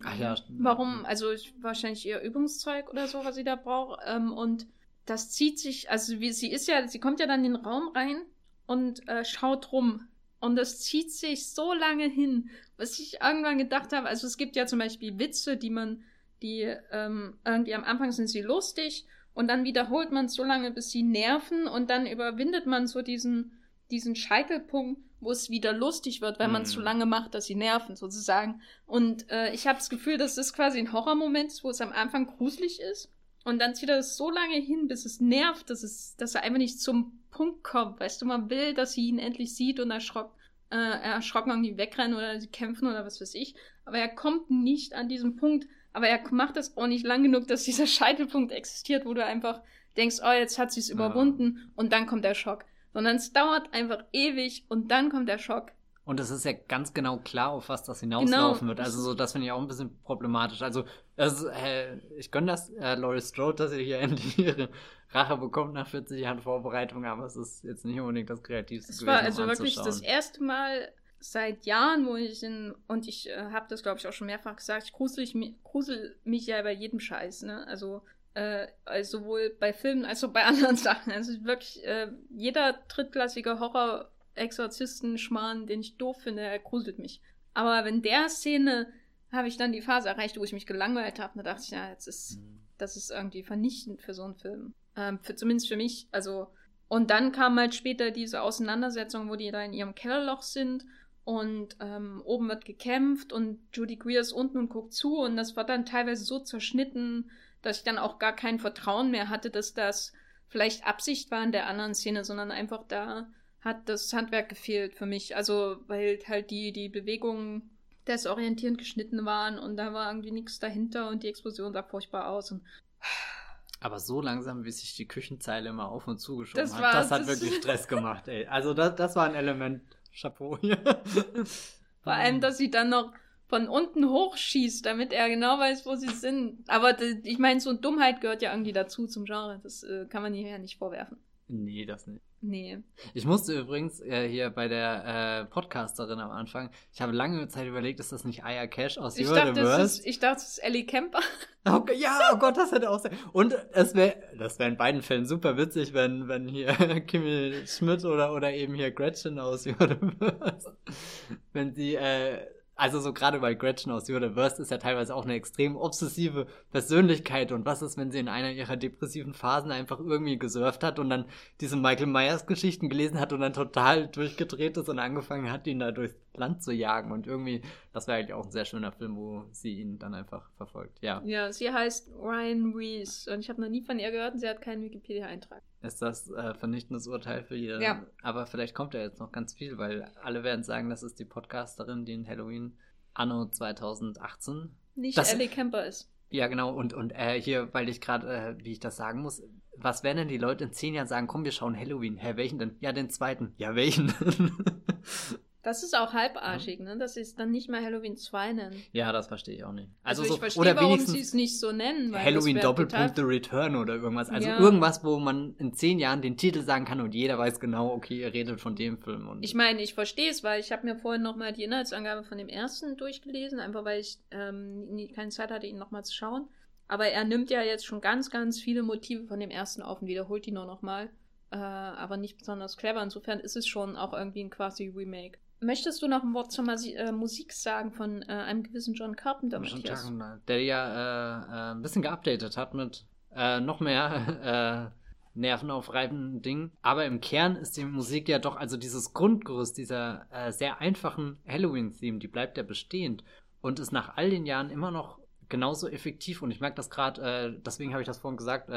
Ach ja. Warum? Also ich, wahrscheinlich ihr Übungszeug oder so, was sie da braucht. Ähm, und das zieht sich, also wie sie ist ja, sie kommt ja dann in den Raum rein und äh, schaut rum. Und das zieht sich so lange hin, was ich irgendwann gedacht habe. Also es gibt ja zum Beispiel Witze, die man, die ähm, irgendwie am Anfang sind sie lustig und dann wiederholt man es so lange, bis sie nerven und dann überwindet man so diesen, diesen Scheitelpunkt, wo es wieder lustig wird, weil man es Mhm. so lange macht, dass sie nerven sozusagen. Und äh, ich habe das Gefühl, dass das quasi ein Horrormoment ist, wo es am Anfang gruselig ist. Und dann zieht er es so lange hin, bis es nervt, dass, es, dass er einfach nicht zum Punkt kommt. Weißt du, man will, dass sie ihn endlich sieht und erschrock, äh, erschrocken irgendwie wegrennen oder sie kämpfen oder was weiß ich. Aber er kommt nicht an diesen Punkt. Aber er macht das auch nicht lang genug, dass dieser Scheitelpunkt existiert, wo du einfach denkst, oh, jetzt hat sie es Ah. überwunden und dann kommt der Schock. Sondern es dauert einfach ewig und dann kommt der Schock. Und es ist ja ganz genau klar, auf was das hinauslaufen Genau. wird. Also so, das finde ich auch ein bisschen problematisch. Also, es, äh, ich gönne das äh, Laurie Strode, dass sie hier endlich ihre Rache bekommt nach 40 Jahren Vorbereitung, aber es ist jetzt nicht unbedingt das Kreativste Es war gewesen, also um wirklich das erste Mal seit Jahren, wo ich in, und ich äh, habe das glaube ich auch schon mehrfach gesagt, ich grusel, ich, grusel mich ja bei jedem Scheiß, ne? Also Äh, also sowohl bei Filmen als auch bei anderen Sachen. Also wirklich, äh, jeder drittklassige Horror-Exorzisten-Schmarrn, den ich doof finde, er gruselt mich. Aber wenn der Szene habe ich dann die Phase erreicht, wo ich mich gelangweilt habe. Da dachte ich, ja, jetzt ist, mhm. das ist irgendwie vernichtend für so einen Film. Ähm, für, zumindest für mich. Also, und dann kam halt später diese Auseinandersetzung, wo die da in ihrem Kellerloch sind und ähm, oben wird gekämpft und Judy Greer ist unten und guckt zu und das war dann teilweise so zerschnitten, dass ich dann auch gar kein Vertrauen mehr hatte, dass das vielleicht Absicht war in der anderen Szene, sondern einfach da hat das Handwerk gefehlt für mich. Also, weil halt die, die Bewegungen desorientierend geschnitten waren und da war irgendwie nichts dahinter und die Explosion sah furchtbar aus und aber so langsam, wie sich die Küchenzeile immer auf und zugeschoben das hat, war, das hat das wirklich Stress gemacht, ey. Also das, das war ein Element, Chapeau hier. Vor allem, dass sie dann noch von unten hochschießt, damit er genau weiß, wo sie sind. Aber ich meine, so eine Dummheit gehört ja irgendwie dazu zum Genre. Das äh, kann man hier ja nicht vorwerfen. Nee, das nicht. Nee. Ich musste übrigens äh, hier bei der äh, Podcasterin am Anfang, ich habe lange Zeit überlegt, ist das nicht Aya Cash aus ich dachte, ist, ich dachte, es ist Ellie Kemper. Okay, ja, oh Gott, das hätte auch sein. Und es wäre, das wäre in beiden Fällen super witzig, wenn, wenn hier Kimmy Schmidt oder, oder eben hier Gretchen aus Universe, wenn sie äh, also so gerade bei Gretchen aus Universe ist ja teilweise auch eine extrem obsessive Persönlichkeit. Und was ist, wenn sie in einer ihrer depressiven Phasen einfach irgendwie gesurft hat und dann diese Michael Myers Geschichten gelesen hat und dann total durchgedreht ist und angefangen hat, ihn da durchs Land zu jagen. Und irgendwie, das wäre eigentlich auch ein sehr schöner Film, wo sie ihn dann einfach verfolgt. Ja. Ja, sie heißt Ryan Reese und ich habe noch nie von ihr gehört und sie hat keinen Wikipedia-Eintrag. Ist das äh, vernichtendes Urteil für ihr? Ja. Aber vielleicht kommt ja jetzt noch ganz viel, weil alle werden sagen, das ist die Podcasterin, die in Halloween anno 2018 nicht das, Ellie Camper ist. Ja, genau. Und, und äh, hier, weil ich gerade, äh, wie ich das sagen muss, was werden denn die Leute in zehn Jahren sagen, komm, wir schauen Halloween. Hä, welchen denn? Ja, den zweiten. Ja, welchen? Das ist auch halbarschig, ne? Dass sie es dann nicht mehr Halloween 2 nennen. Ja, das verstehe ich auch nicht. Also, also ich so, verstehe, oder warum sie es nicht so nennen. Halloween Doppelpunkt The Return oder irgendwas. Also ja. irgendwas, wo man in zehn Jahren den Titel sagen kann und jeder weiß genau, okay, ihr redet von dem Film. Und ich meine, ich verstehe es, weil ich habe mir vorhin nochmal die Inhaltsangabe von dem ersten durchgelesen, einfach weil ich ähm, nie, keine Zeit hatte, ihn nochmal zu schauen. Aber er nimmt ja jetzt schon ganz, ganz viele Motive von dem ersten auf und wiederholt die nur nochmal. Äh, aber nicht besonders clever. Insofern ist es schon auch irgendwie ein quasi Remake. Möchtest du noch ein Wort zur Masi äh, Musik sagen von äh, einem gewissen John Carpenter, John Matthias? Carpenter, der ja äh, äh, ein bisschen geupdatet hat mit äh, noch mehr äh, nervenaufreibenden Dingen. Aber im Kern ist die Musik ja doch, also dieses Grundgerüst dieser sehr einfachen Halloween-Theme, die bleibt ja bestehend und ist nach all den Jahren immer noch genauso effektiv. Und ich merke das gerade, deswegen habe ich das vorhin gesagt,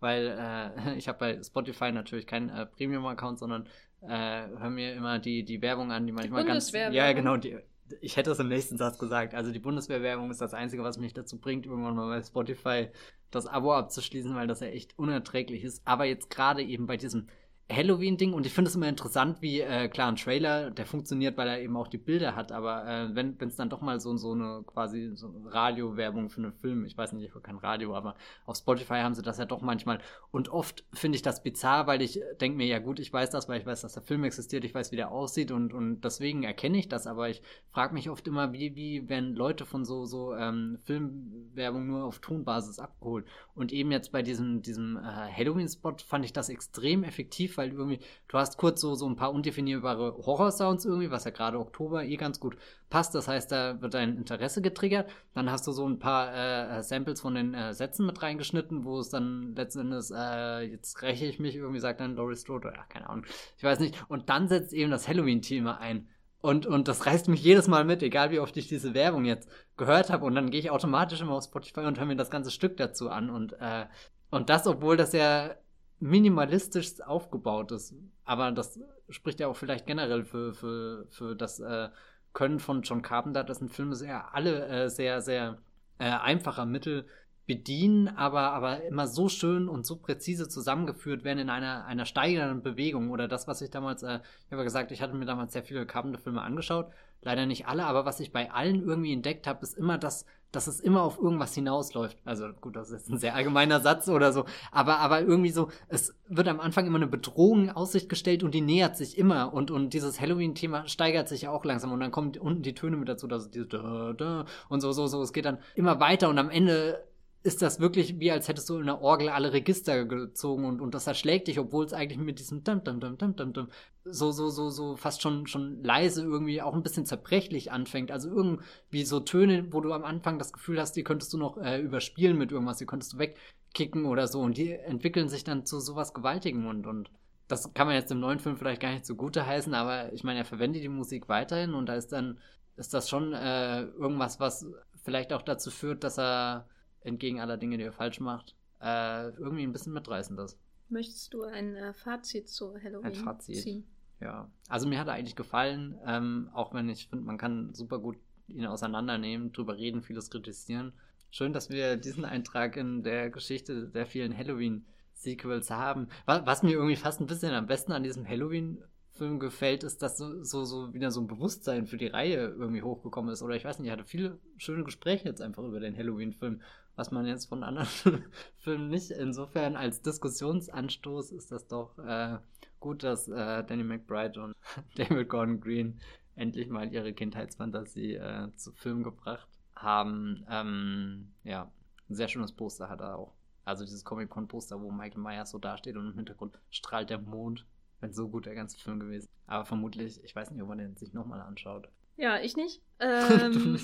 weil ich habe bei Spotify natürlich keinen Premium-Account, sondern äh, höre mir immer die, die Werbung an, die manchmal die ganz. Ja, genau, die, ich hätte das im nächsten Satz gesagt. Also die Bundeswehrwerbung ist das Einzige, was mich dazu bringt, irgendwann mal bei Spotify das Abo abzuschließen, weil das ja echt unerträglich ist. Aber jetzt gerade eben bei diesem Halloween-Ding und ich finde es immer interessant, wie, äh, klar, ein Trailer, der funktioniert, weil er eben auch die Bilder hat, aber äh, wenn es dann doch mal so, so eine quasi so Radio-Werbung für einen Film, ich weiß nicht, ich höre kein Radio, aber auf Spotify haben sie das ja doch manchmal. Und oft finde ich das bizarr, weil ich denke mir, ja gut, ich weiß das, weil ich weiß, dass der Film existiert, ich weiß, wie der aussieht und, und deswegen erkenne ich das, aber ich frage mich oft immer, wie, wie werden Leute von so, so ähm, Filmwerbung nur auf Tonbasis abgeholt? Und eben jetzt bei diesem, diesem äh, Halloween-Spot fand ich das extrem effektiv, weil irgendwie, du hast kurz so, so ein paar undefinierbare Horror-Sounds irgendwie, was ja gerade Oktober eh ganz gut passt. Das heißt, da wird dein Interesse getriggert. Dann hast du so ein paar äh, Samples von den äh, Sätzen mit reingeschnitten, wo es dann letzten Endes, äh, jetzt räche ich mich, irgendwie sagt dann Laurie Strode, ja, keine Ahnung, ich weiß nicht. Und dann setzt eben das Halloween-Thema ein. Und, und das reißt mich jedes Mal mit, egal wie oft ich diese Werbung jetzt gehört habe. Und dann gehe ich automatisch immer auf Spotify und höre mir das ganze Stück dazu an. Und, äh, und das, obwohl das ja minimalistisch aufgebaut ist. Aber das spricht ja auch vielleicht generell für, für, für das äh, Können von John Carpenter, dass ein Film sehr alle äh, sehr, sehr äh, einfacher Mittel bedienen, aber, aber immer so schön und so präzise zusammengeführt werden in einer, einer steigenden Bewegung. Oder das, was ich damals, äh, ich habe gesagt, ich hatte mir damals sehr viele Carpenter-Filme angeschaut. Leider nicht alle, aber was ich bei allen irgendwie entdeckt habe, ist immer das, dass es immer auf irgendwas hinausläuft. Also gut, das ist jetzt ein sehr allgemeiner Satz oder so, aber, aber irgendwie so, es wird am Anfang immer eine Bedrohung in Aussicht gestellt und die nähert sich immer und, und dieses Halloween-Thema steigert sich ja auch langsam und dann kommen unten die Töne mit dazu, dass diese da, da und so, so, so, es geht dann immer weiter und am Ende ist das wirklich wie, als hättest du in der Orgel alle Register gezogen und, und das erschlägt dich, obwohl es eigentlich mit diesem dum, dum, dum, dum, dum, dum, so, so, so, so fast schon, schon leise irgendwie auch ein bisschen zerbrechlich anfängt. Also irgendwie so Töne, wo du am Anfang das Gefühl hast, die könntest du noch äh, überspielen mit irgendwas, die könntest du wegkicken oder so und die entwickeln sich dann zu sowas Gewaltigem und, und das kann man jetzt im neuen Film vielleicht gar nicht so gute heißen, aber ich meine, er verwendet die Musik weiterhin und da ist dann, ist das schon äh, irgendwas, was vielleicht auch dazu führt, dass er entgegen aller Dinge, die er falsch macht, äh, irgendwie ein bisschen mitreißend ist. Möchtest du ein äh, Fazit zu Halloween ein Fazit. ziehen? Ja, also mir hat er eigentlich gefallen, ähm, auch wenn ich finde, man kann super gut ihn auseinandernehmen, drüber reden, vieles kritisieren. Schön, dass wir diesen Eintrag in der Geschichte der vielen Halloween-Sequels haben. Was, was, mir irgendwie fast ein bisschen am besten an diesem Halloween-Film gefällt, ist, dass so, so, so wieder so ein Bewusstsein für die Reihe irgendwie hochgekommen ist. Oder ich weiß nicht, ich hatte viele schöne Gespräche jetzt einfach über den Halloween-Film was man jetzt von anderen Filmen nicht. Insofern als Diskussionsanstoß ist das doch äh, gut, dass äh, Danny McBride und David Gordon Green endlich mal ihre Kindheitsfantasie äh, zu Film gebracht haben. Ähm, ja, ein sehr schönes Poster hat er auch. Also dieses Comic-Con-Poster, wo Michael Myers so dasteht und im Hintergrund strahlt der Mond. Wenn so gut der ganze Film gewesen. Aber vermutlich, ich weiß nicht, ob man den sich nochmal anschaut. Ja, ich nicht. Ähm,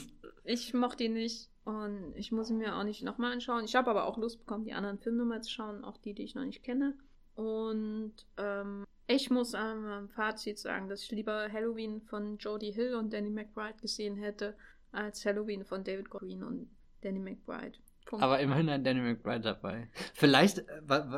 ich mochte ihn nicht. Und ich muss ihn mir auch nicht nochmal anschauen. Ich habe aber auch Lust bekommen, die anderen Filme mal zu schauen, auch die, die ich noch nicht kenne. Und ähm, ich muss am Fazit sagen, dass ich lieber Halloween von Jodie Hill und Danny McBride gesehen hätte, als Halloween von David Green und Danny McBride. Punkt. Aber immerhin ein Danny McBride dabei. Vielleicht,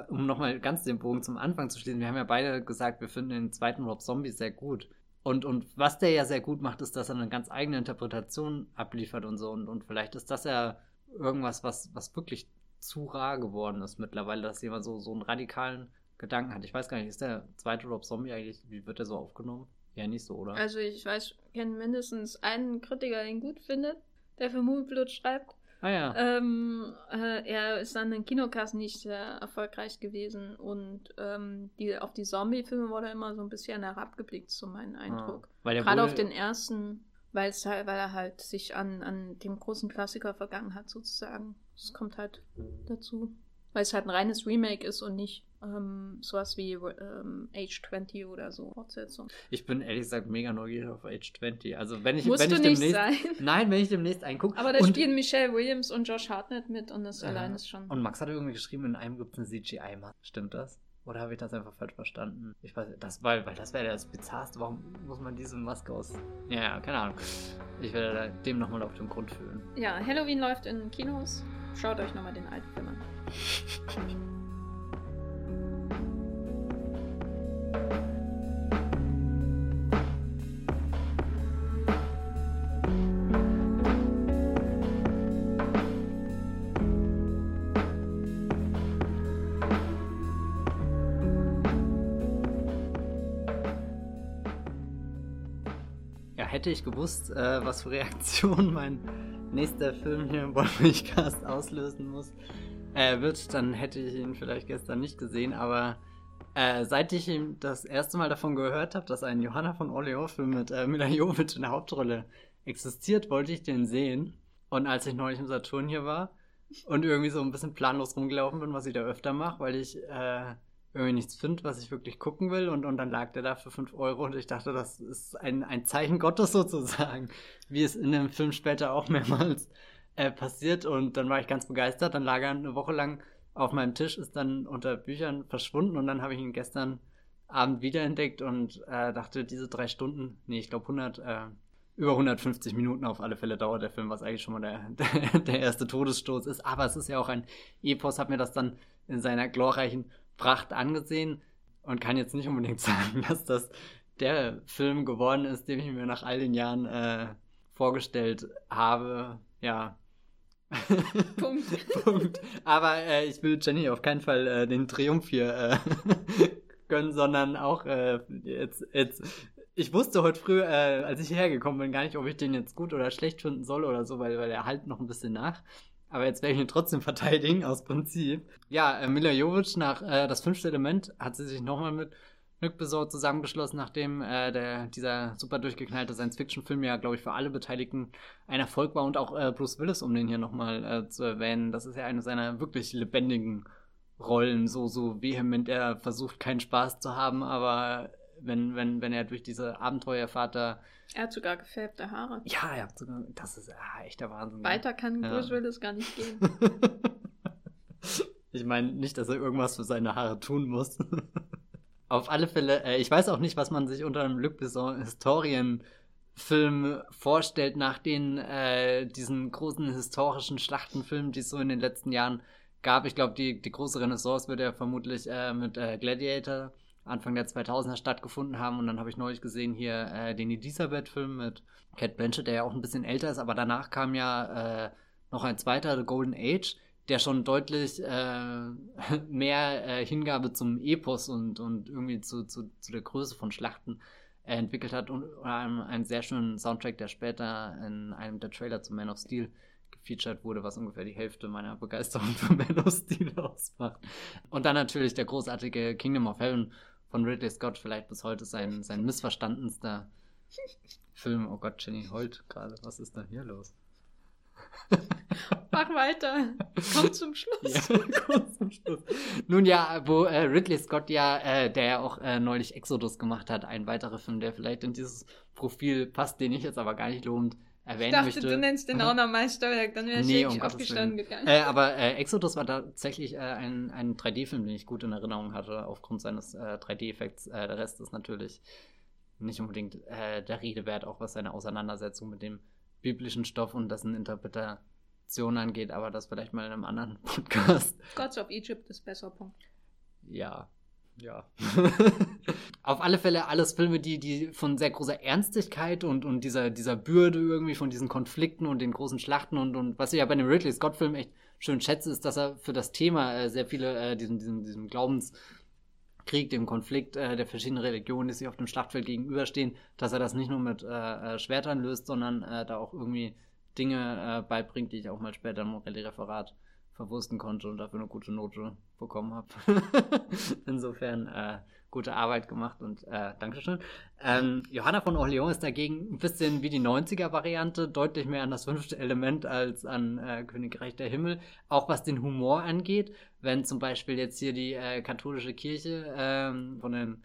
um nochmal ganz den Bogen zum Anfang zu schließen, wir haben ja beide gesagt, wir finden den zweiten Rob Zombie sehr gut. Und, und was der ja sehr gut macht, ist, dass er eine ganz eigene Interpretation abliefert und so. Und, und vielleicht ist das ja irgendwas, was, was wirklich zu rar geworden ist mittlerweile, dass jemand so, so einen radikalen Gedanken hat. Ich weiß gar nicht, ist der zweite Rob Zombie eigentlich, wie wird der so aufgenommen? Ja, nicht so, oder? Also ich weiß, ich kenne mindestens einen Kritiker, der ihn gut findet, der für Movieblut schreibt. Ah ja. Ähm, äh, er ist an den Kinokassen nicht sehr erfolgreich gewesen und ähm, die, auf die Zombie-Filme wurde immer so ein bisschen herabgeblickt, so mein ah, Eindruck. Ah, Gerade auf den ersten, weil es halt, weil er halt sich an, an dem großen Klassiker vergangen hat, sozusagen. Das kommt halt dazu. Weil es halt ein reines Remake ist und nicht ähm, sowas wie ähm, Age 20 oder so Fortsetzung. Ich bin ehrlich gesagt mega neugierig auf Age 20. Also wenn ich, Musst wenn du ich nicht demnächst. sein. Nein, wenn ich demnächst eingucke. Aber da spielen Michelle Williams und Josh Hartnett mit und das Ja. allein ist schon. Und Max hat irgendwie geschrieben, in einem gibt es eine CGI-Maske. Stimmt das? Oder habe ich das einfach falsch verstanden? Ich weiß das weil, weil das wäre das Bizarrste. Warum muss man diese Maske aus. Ja, ja, keine Ahnung. Ich werde dem nochmal auf den Grund fühlen. Ja, Halloween läuft in Kinos. Schaut euch nochmal den alten Film an. Ja, hätte ich gewusst, äh, was für Reaktionen mein nächster Film hier im Wollmilchcast auslösen muss, äh, wird, dann hätte ich ihn vielleicht gestern nicht gesehen, aber äh, seit ich ihm das erste Mal davon gehört habe, dass ein Johanna von Orleans-Film mit äh, Mila Jovovich in der Hauptrolle existiert, wollte ich den sehen. Und als ich neulich im Saturn hier war und irgendwie so ein bisschen planlos rumgelaufen bin, was ich da öfter mache, weil ich äh, irgendwie nichts finde, was ich wirklich gucken will. Und, und dann lag der da für 5 Euro und ich dachte, das ist ein, ein Zeichen Gottes sozusagen, wie es in dem Film später auch mehrmals äh, passiert. Und dann war ich ganz begeistert. Dann lag er eine Woche lang auf meinem Tisch, ist dann unter Büchern verschwunden und dann habe ich ihn gestern Abend wiederentdeckt und äh, dachte, diese drei Stunden, nee, ich glaube 100, äh, über 150 Minuten auf alle Fälle dauert der Film, was eigentlich schon mal der, der, der erste Todesstoß ist. Aber es ist ja auch ein Epos, habe mir das dann in seiner glorreichen Pracht angesehen und kann jetzt nicht unbedingt sagen, dass das der Film geworden ist, den ich mir nach all den Jahren äh, vorgestellt habe. Ja. Punkt. Punkt. Aber äh, ich will Jenny auf keinen Fall äh, den Triumph hier äh, gönnen, sondern auch äh, jetzt, jetzt. Ich wusste heute früh, äh, als ich hierher gekommen bin, gar nicht, ob ich den jetzt gut oder schlecht finden soll oder so, weil, weil er halt noch ein bisschen nach. Aber jetzt werde ich ihn trotzdem verteidigen, aus Prinzip. Ja, äh, Mila Jovic nach Das fünfte Element hat sie sich nochmal mit Besson zusammengeschlossen, nachdem äh, der, dieser super durchgeknallte Science-Fiction-Film ja, glaube ich, für alle Beteiligten ein Erfolg war und auch äh, Bruce Willis, um den hier nochmal äh, zu erwähnen. Das ist ja eine seiner wirklich lebendigen Rollen, so, so vehement er versucht, keinen Spaß zu haben, aber wenn, wenn, wenn er durch diese Abenteuerfahrt da. Er hat sogar gefärbte Haare. Ja, er hat sogar. Das ist ah, echter Wahnsinn. Weiter kann ja. Bruce Willis gar nicht gehen. ich meine nicht, dass er irgendwas für seine Haare tun muss. Auf alle Fälle, äh, ich weiß auch nicht, was man sich unter einem Luc Besson Historienfilm vorstellt, nach den äh, diesen großen historischen Schlachtenfilmen, die es so in den letzten Jahren gab. Ich glaube, die, die große Renaissance wird ja vermutlich äh, mit äh, Gladiator Anfang der 2000er stattgefunden haben. Und dann habe ich neulich gesehen hier äh, den Elisabeth-Film mit Cat Blanchett, der ja auch ein bisschen älter ist, aber danach kam ja äh, noch ein zweiter, The Golden Age, der schon deutlich äh, mehr äh, Hingabe zum Epos und, und irgendwie zu, zu, zu der Größe von Schlachten äh, entwickelt hat und einem, einen sehr schönen Soundtrack, der später in einem der Trailer zu Man of Steel gefeatured wurde, was ungefähr die Hälfte meiner Begeisterung für Man of Steel ausmacht. Und dann natürlich der großartige Kingdom of Heaven, von Ridley Scott vielleicht bis heute sein, sein missverstandenster Film. Oh Gott, Jenny heult gerade. Was ist da hier los? Mach weiter. Komm zum Schluss. Ja, komm zum Schluss. Nun ja, wo äh, Ridley Scott ja, äh, der ja auch äh, neulich Exodus gemacht hat, ein weiterer Film, der vielleicht in dieses Profil passt, den ich jetzt aber gar nicht lobend erwähnen ich dachte, möchte. du nennst den auch noch Meisterwerk, dann wäre ich nee, um aufgestanden gegangen. Äh, aber äh, Exodus war tatsächlich äh, ein, ein 3D-Film, den ich gut in Erinnerung hatte, aufgrund seines 3D-Effekts. Äh, der Rest ist natürlich nicht unbedingt äh, der Rede wert, auch was seine Auseinandersetzung mit dem biblischen Stoff und dessen Interpretation angeht, aber das vielleicht mal in einem anderen Podcast. Gods of Egypt ist besser, Punkt. Ja, ja. Auf alle Fälle alles Filme, die, die von sehr großer Ernstigkeit und, und dieser, dieser Bürde irgendwie, von diesen Konflikten und den großen Schlachten und, und was ich ja bei dem Ridley Scott-Film echt schön schätze, ist, dass er für das Thema äh, sehr viele, äh, diesen, diesen, diesem Glaubenskrieg, dem Konflikt äh, der verschiedenen Religionen, die sich auf dem Schlachtfeld gegenüberstehen, dass er das nicht nur mit äh, äh Schwertern löst, sondern äh, da auch irgendwie Dinge äh, beibringt, die ich auch mal später im Morelli-Referat verwursten konnte und dafür eine gute Note bekommen habe. Insofern äh, gute Arbeit gemacht und äh, Dankeschön. Ähm, Johanna von Orleans ist dagegen ein bisschen wie die 90er-Variante, deutlich mehr an das fünfte Element als an äh, Königreich der Himmel. Auch was den Humor angeht, wenn zum Beispiel jetzt hier die äh, katholische Kirche ähm, von den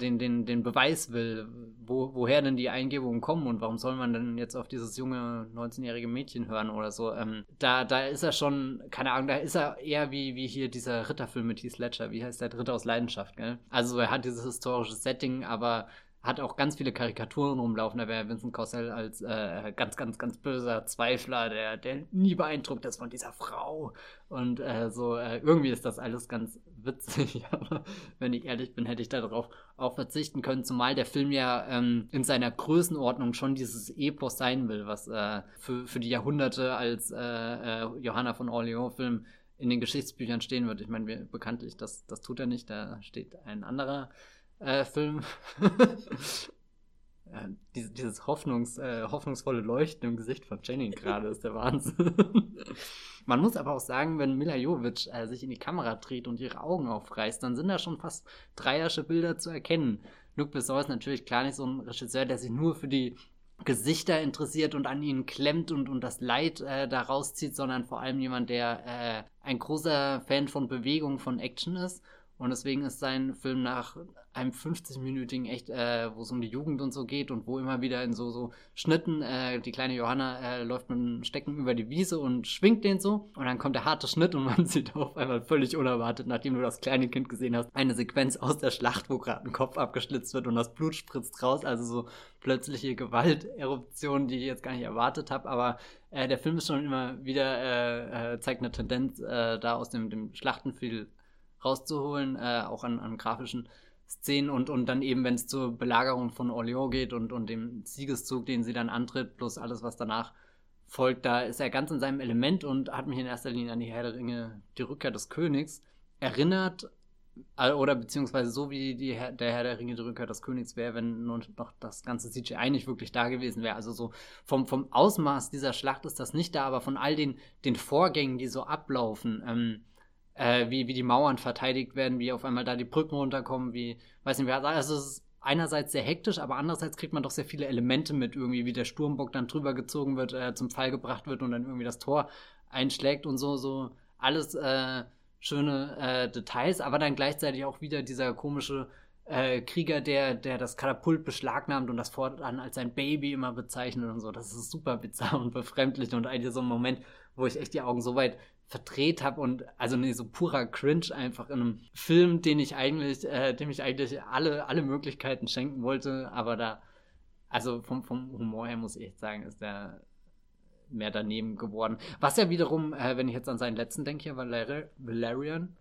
den, den, den Beweis will, wo, woher denn die Eingebungen kommen und warum soll man denn jetzt auf dieses junge 19-jährige Mädchen hören oder so. Ähm, da, da ist er schon, keine Ahnung, da ist er eher wie, wie hier dieser Ritterfilm mit Heath Ledger, wie heißt der Dritte aus Leidenschaft, gell? Also er hat dieses historische Setting, aber hat auch ganz viele Karikaturen rumlaufen. Da wäre Vincent Cossell als äh, ganz, ganz, ganz böser Zweifler, der, der nie beeindruckt ist von dieser Frau. Und äh, so, äh, irgendwie ist das alles ganz witzig. Aber wenn ich ehrlich bin, hätte ich darauf auch verzichten können. Zumal der Film ja ähm, in seiner Größenordnung schon dieses Epos sein will, was äh, für, für die Jahrhunderte als äh, äh, Johanna von Orleans-Film in den Geschichtsbüchern stehen wird. Ich meine, bekanntlich, das, das tut er nicht. Da steht ein anderer äh, Film. ja, dieses, dieses Hoffnungs, äh, hoffnungsvolle Leuchten im Gesicht von Jenny gerade ist der Wahnsinn. Man muss aber auch sagen, wenn Mila Jovic äh, sich in die Kamera dreht und ihre Augen aufreißt, dann sind da schon fast dreiersche Bilder zu erkennen. Luc Besson ist natürlich klar nicht so ein Regisseur, der sich nur für die Gesichter interessiert und an ihnen klemmt und, und das Leid äh, da rauszieht, sondern vor allem jemand, der äh, ein großer Fan von Bewegung, von Action ist und deswegen ist sein Film nach einem 50-minütigen echt, äh, wo es um die Jugend und so geht und wo immer wieder in so, so Schnitten, äh, die kleine Johanna äh, läuft mit einem Stecken über die Wiese und schwingt den so. Und dann kommt der harte Schnitt und man sieht auf einmal völlig unerwartet, nachdem du das kleine Kind gesehen hast, eine Sequenz aus der Schlacht, wo gerade ein Kopf abgeschlitzt wird und das Blut spritzt raus. Also so plötzliche Gewalteruption, die ich jetzt gar nicht erwartet habe. Aber äh, der Film ist schon immer wieder, äh, äh, zeigt eine Tendenz, äh, da aus dem, dem Schlachtenfilm rauszuholen, äh, auch an, an grafischen Szenen und, und dann eben, wenn es zur Belagerung von Orléans geht und, und dem Siegeszug, den sie dann antritt, plus alles, was danach folgt, da ist er ganz in seinem Element und hat mich in erster Linie an die Herr der Ringe, die Rückkehr des Königs, erinnert, äh, oder beziehungsweise so wie die, der Herr der Ringe, die Rückkehr des Königs wäre, wenn nun noch das ganze CGI nicht wirklich da gewesen wäre. Also so vom, vom Ausmaß dieser Schlacht ist das nicht da, aber von all den, den Vorgängen, die so ablaufen, ähm, äh, wie, wie die Mauern verteidigt werden, wie auf einmal da die Brücken runterkommen, wie, weiß nicht, also es ist einerseits sehr hektisch, aber andererseits kriegt man doch sehr viele Elemente mit, irgendwie, wie der Sturmbock dann drüber gezogen wird, äh, zum Fall gebracht wird und dann irgendwie das Tor einschlägt und so, so alles äh, schöne äh, Details, aber dann gleichzeitig auch wieder dieser komische äh, Krieger, der, der das Katapult beschlagnahmt und das fortan als sein Baby immer bezeichnet und so. Das ist super bizarr und befremdlich und eigentlich so ein Moment, wo ich echt die Augen so weit verdreht habe und also nee, so purer Cringe einfach in einem Film, den ich eigentlich, äh, dem ich eigentlich alle, alle Möglichkeiten schenken wollte, aber da, also vom, vom Humor her muss ich echt sagen, ist der mehr daneben geworden. Was ja wiederum, äh, wenn ich jetzt an seinen letzten denke, hier, Valer Valerian,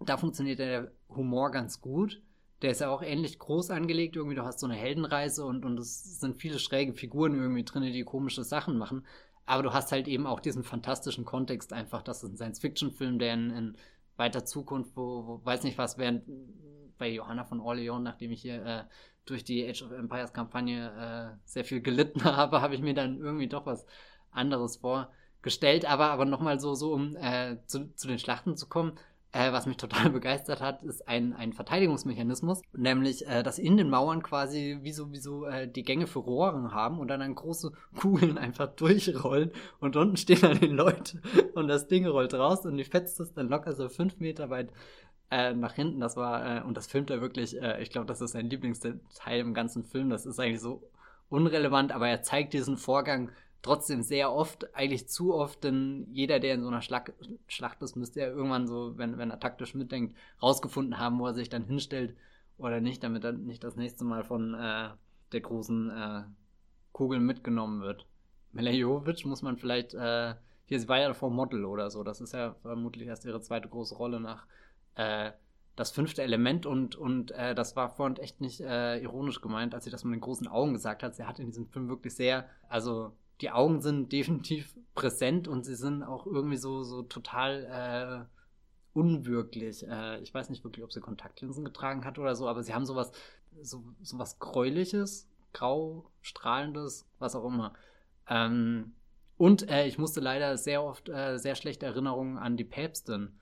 da funktioniert der Humor ganz gut. Der ist ja auch ähnlich groß angelegt, irgendwie, du hast so eine Heldenreise und, und es sind viele schräge Figuren irgendwie drin, die komische Sachen machen. Aber du hast halt eben auch diesen fantastischen Kontext einfach, das ist ein Science-Fiction-Film, der in, in, weiter Zukunft, wo, wo, weiß nicht was, während bei Johanna von Orleans, nachdem ich hier äh, durch die Age of Empires Kampagne äh, sehr viel gelitten habe, habe ich mir dann irgendwie doch was anderes vorgestellt. Aber, aber nochmal so, so um äh, zu, zu den Schlachten zu kommen, äh, was mich total begeistert hat, ist ein, ein Verteidigungsmechanismus, nämlich, äh, dass in den Mauern quasi wie so, wie so äh, die Gänge für Rohren haben und dann, dann große Kugeln einfach durchrollen und unten stehen dann die Leute und das Ding rollt raus und die fetzt es dann locker so fünf Meter weit äh, nach hinten. Das war, äh, und das filmt er wirklich, äh, ich glaube, das ist sein Lieblingsteil im ganzen Film. Das ist eigentlich so unrelevant, aber er zeigt diesen Vorgang trotzdem sehr oft, eigentlich zu oft, denn jeder, der in so einer Schlag Schlacht ist, müsste ja irgendwann so, wenn, wenn er taktisch mitdenkt, rausgefunden haben, wo er sich dann hinstellt oder nicht, damit er nicht das nächste Mal von äh, der großen äh, Kugel mitgenommen wird. Mila Jovic muss man vielleicht, äh, hier, sie war ja davor Model oder so, das ist ja vermutlich erst ihre zweite große Rolle nach äh, das fünfte Element und, und äh, das war vorhin echt nicht äh, ironisch gemeint, als sie das mit den großen Augen gesagt hat. Sie hat in diesem Film wirklich sehr, also die Augen sind definitiv präsent und sie sind auch irgendwie so, so total äh, unwirklich. Äh, ich weiß nicht wirklich, ob sie Kontaktlinsen getragen hat oder so, aber sie haben sowas, so, sowas Gräuliches, grau, strahlendes, was auch immer. Ähm, und äh, ich musste leider sehr oft äh, sehr schlechte Erinnerungen an die Päpstin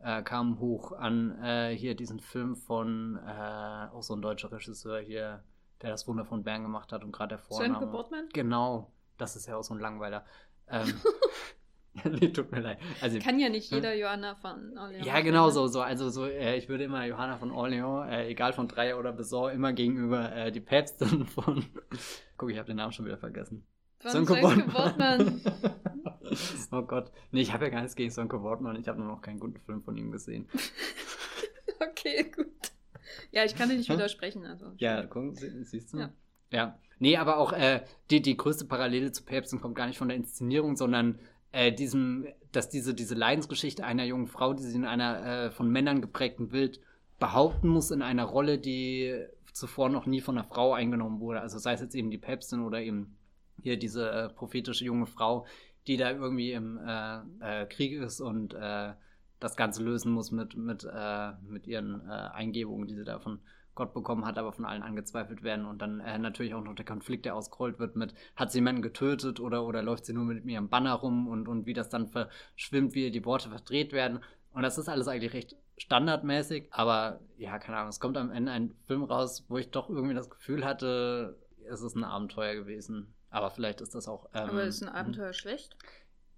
äh, kamen hoch, an äh, hier diesen Film von auch so ein deutscher Regisseur hier, der das Wunder von Bern gemacht hat und gerade der Vorname. Sönke Bortmann? Genau, das ist ja auch so ein Langweiler. Ähm, nee, tut mir leid. Also, Kann ja nicht hm? jeder hm? Johanna von Orleans. Ja, genau so. so. Also so, äh, ich würde immer Johanna von Orleans, äh, egal von Dreier oder Besor, immer gegenüber äh, die Päpstin von. Guck, ich habe den Namen schon wieder vergessen. Von Sonke Wortmann. oh Gott. Nee, ich habe ja gar nichts gegen Sonke Wortmann. Ich habe nur noch keinen guten Film von ihm gesehen. okay, gut. Ja, ich kann dir nicht widersprechen. Also. Ja, guck, siehst du? Ja. ja. Nee, aber auch äh, die, die größte Parallele zu Päpsten kommt gar nicht von der Inszenierung, sondern äh, diesem, dass diese, diese Leidensgeschichte einer jungen Frau, die sie in einer äh, von Männern geprägten Welt behaupten muss, in einer Rolle, die zuvor noch nie von einer Frau eingenommen wurde. Also sei es jetzt eben die Päpstin oder eben hier diese äh, prophetische junge Frau, die da irgendwie im äh, äh, Krieg ist und äh, das Ganze lösen muss mit, mit, äh, mit ihren äh, Eingebungen, die sie davon Gott bekommen hat, aber von allen angezweifelt werden und dann äh, natürlich auch noch der Konflikt, der ausgerollt wird mit, hat sie jemanden getötet oder, oder läuft sie nur mit ihrem Banner rum und, und wie das dann verschwimmt, wie die Worte verdreht werden. Und das ist alles eigentlich recht standardmäßig, aber ja, keine Ahnung, es kommt am Ende ein Film raus, wo ich doch irgendwie das Gefühl hatte, es ist ein Abenteuer gewesen. Aber vielleicht ist das auch. Ähm, aber ist ein Abenteuer schlecht?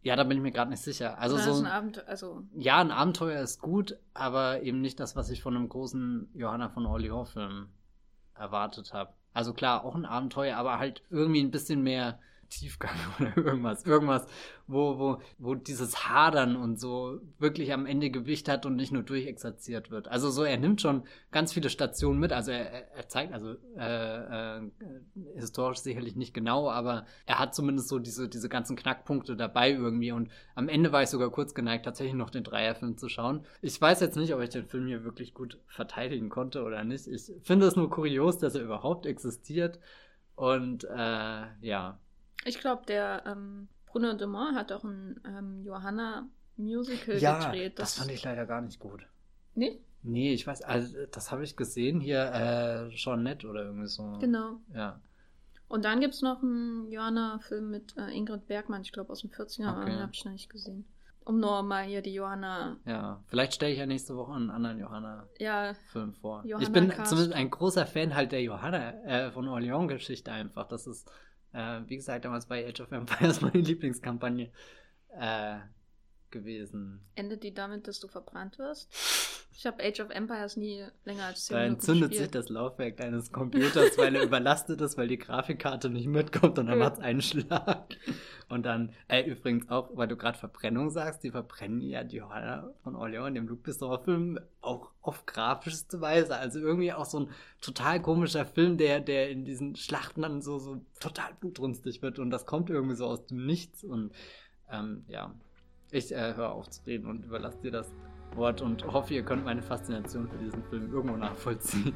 Ja, da bin ich mir gerade nicht sicher. Also so ein Abenteuer, also ja, ein Abenteuer ist gut, aber eben nicht das, was ich von einem großen Johanna von Orleans-Film erwartet habe. Also klar, auch ein Abenteuer, aber halt irgendwie ein bisschen mehr Tiefgang oder irgendwas. Irgendwas, wo, wo, wo dieses Hadern und so wirklich am Ende Gewicht hat und nicht nur durchexerziert wird. Also so, er nimmt schon ganz viele Stationen mit. Also er, er zeigt, also äh, äh, historisch sicherlich nicht genau, aber er hat zumindest so diese, diese ganzen Knackpunkte dabei irgendwie. Und am Ende war ich sogar kurz geneigt, tatsächlich noch den Dreierfilm zu schauen. Ich weiß jetzt nicht, ob ich den Film hier wirklich gut verteidigen konnte oder nicht. Ich finde es nur kurios, dass er überhaupt existiert. Und äh, ja, ich glaube, der ähm, Bruno Dumont hat auch ein ähm, Johanna-Musical ja, gedreht. Das, das fand ich leider gar nicht gut. Nee? Nee, ich weiß, also das habe ich gesehen hier, äh, schon nett oder irgendwie so. Genau. Ja. Und dann gibt es noch einen Johanna-Film mit äh, Ingrid Bergmann, ich glaube aus den 40ern, okay. den habe ich noch nicht gesehen. Um nur mal hier die Johanna. Ja, vielleicht stelle ich ja nächste Woche einen anderen Johanna-Film Ja, vor. Johanna ich bin Cast. zumindest ein großer Fan halt der Johanna, äh, von Orleans-Geschichte einfach. Das ist, äh, wie gesagt, damals bei Age of Empires meine Lieblingskampagne. Äh, gewesen. endet die damit, dass du verbrannt wirst? Ich habe Age of Empires nie länger als 10 Da Minuten entzündet sich gespielt. das Laufwerk deines Computers, weil er überlastet ist, weil die Grafikkarte nicht mitkommt und dann macht es einen Schlag. Und dann, äh, übrigens auch, weil du gerade Verbrennung sagst, die verbrennen ja die Johanna von Orleans in dem Luc Besson-Film auch auf grafischste Weise. Also irgendwie auch so ein total komischer Film, der, der in diesen Schlachten dann so, so total blutrünstig wird und das kommt irgendwie so aus dem Nichts und ähm, ja, ich äh, höre auf zu reden und überlasse dir das Wort und hoffe, ihr könnt meine Faszination für diesen Film irgendwo nachvollziehen.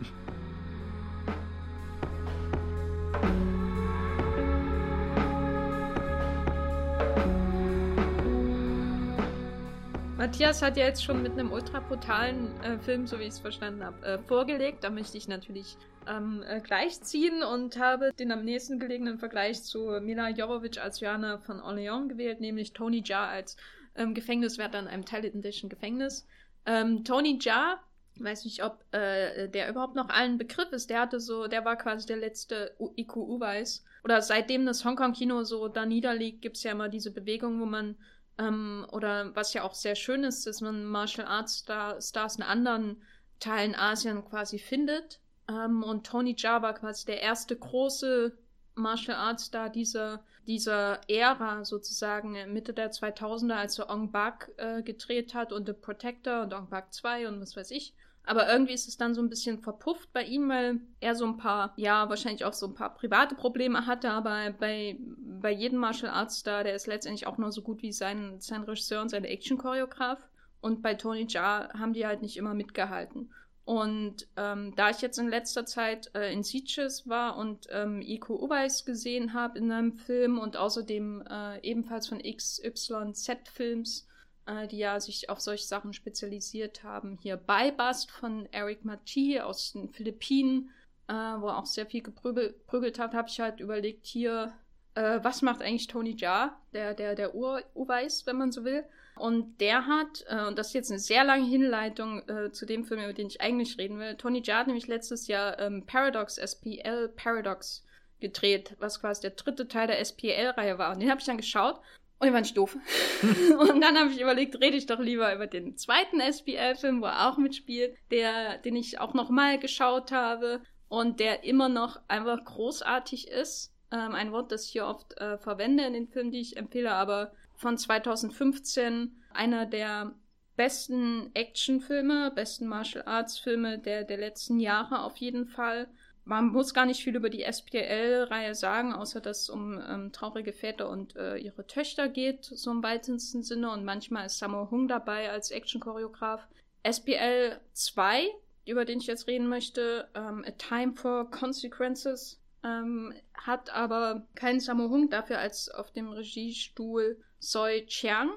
Matthias hat ja jetzt schon mit einem ultra brutalen äh, Film, so wie ich es verstanden habe, äh, vorgelegt. Da möchte ich natürlich ähm, äh, gleichziehen und habe den am nächsten gelegenen Vergleich zu Mila Jovovich als Johanna von Orleans gewählt, nämlich Tony Jaa als ähm, Gefängniswärter in einem thailändischen Gefängnis. Ähm, Tony Jaa, weiß nicht, ob äh, der überhaupt noch allen Begriff ist, der hatte so, der war quasi der letzte U IQ Uweis. Oder seitdem das Hongkong-Kino so da niederliegt, gibt es ja immer diese Bewegung, wo man ähm, oder was ja auch sehr schön ist, dass man Martial Arts Star Stars in anderen Teilen Asien quasi findet. Ähm, und Tony Jaa war quasi der erste große Martial Arts Star dieser, dieser Ära sozusagen Mitte der 2000er, als er Ong Bak äh, gedreht hat und The Protector und Ong Bak 2 und was weiß ich. Aber irgendwie ist es dann so ein bisschen verpufft bei ihm, weil er so ein paar, ja, wahrscheinlich auch so ein paar private Probleme hatte, aber bei, bei jedem Martial Arts Star, der ist letztendlich auch nur so gut wie sein, sein Regisseur und sein Action-Choreograf. Und bei Tony Jaa haben die halt nicht immer mitgehalten. Und ähm, da ich jetzt in letzter Zeit äh, in Sieges war und ähm, Iko Uweis gesehen habe in einem Film und außerdem äh, ebenfalls von XYZ-Films, äh, die ja sich auf solche Sachen spezialisiert haben, hier Beibast von Eric Mati aus den Philippinen, äh, wo er auch sehr viel geprügelt hat, habe ich halt überlegt, hier, äh, was macht eigentlich Tony Jaa, der, der, der Uweis, wenn man so will. Und der hat, äh, und das ist jetzt eine sehr lange Hinleitung äh, zu dem Film, über den ich eigentlich reden will, Tony Jaa hat nämlich letztes Jahr ähm, Paradox, SPL Paradox gedreht, was quasi der dritte Teil der SPL-Reihe war. Und den habe ich dann geschaut und den fand ich doof. und dann habe ich überlegt, rede ich doch lieber über den zweiten SPL-Film, wo er auch mitspielt, der, den ich auch nochmal geschaut habe und der immer noch einfach großartig ist. Ähm, ein Wort, das ich hier oft äh, verwende in den Filmen, die ich empfehle, aber von 2015 einer der besten Actionfilme, besten Martial Arts Filme der, der letzten Jahre auf jeden Fall. Man muss gar nicht viel über die SPL-Reihe sagen, außer dass es um ähm, traurige Väter und äh, ihre Töchter geht, so im weitesten Sinne. Und manchmal ist Sammo Hung dabei als Action-Choreograf. SPL 2, über den ich jetzt reden möchte, ähm, A Time for Consequences, ähm, hat aber keinen Sammo Hung, dafür als auf dem Regiestuhl Soi Chiang,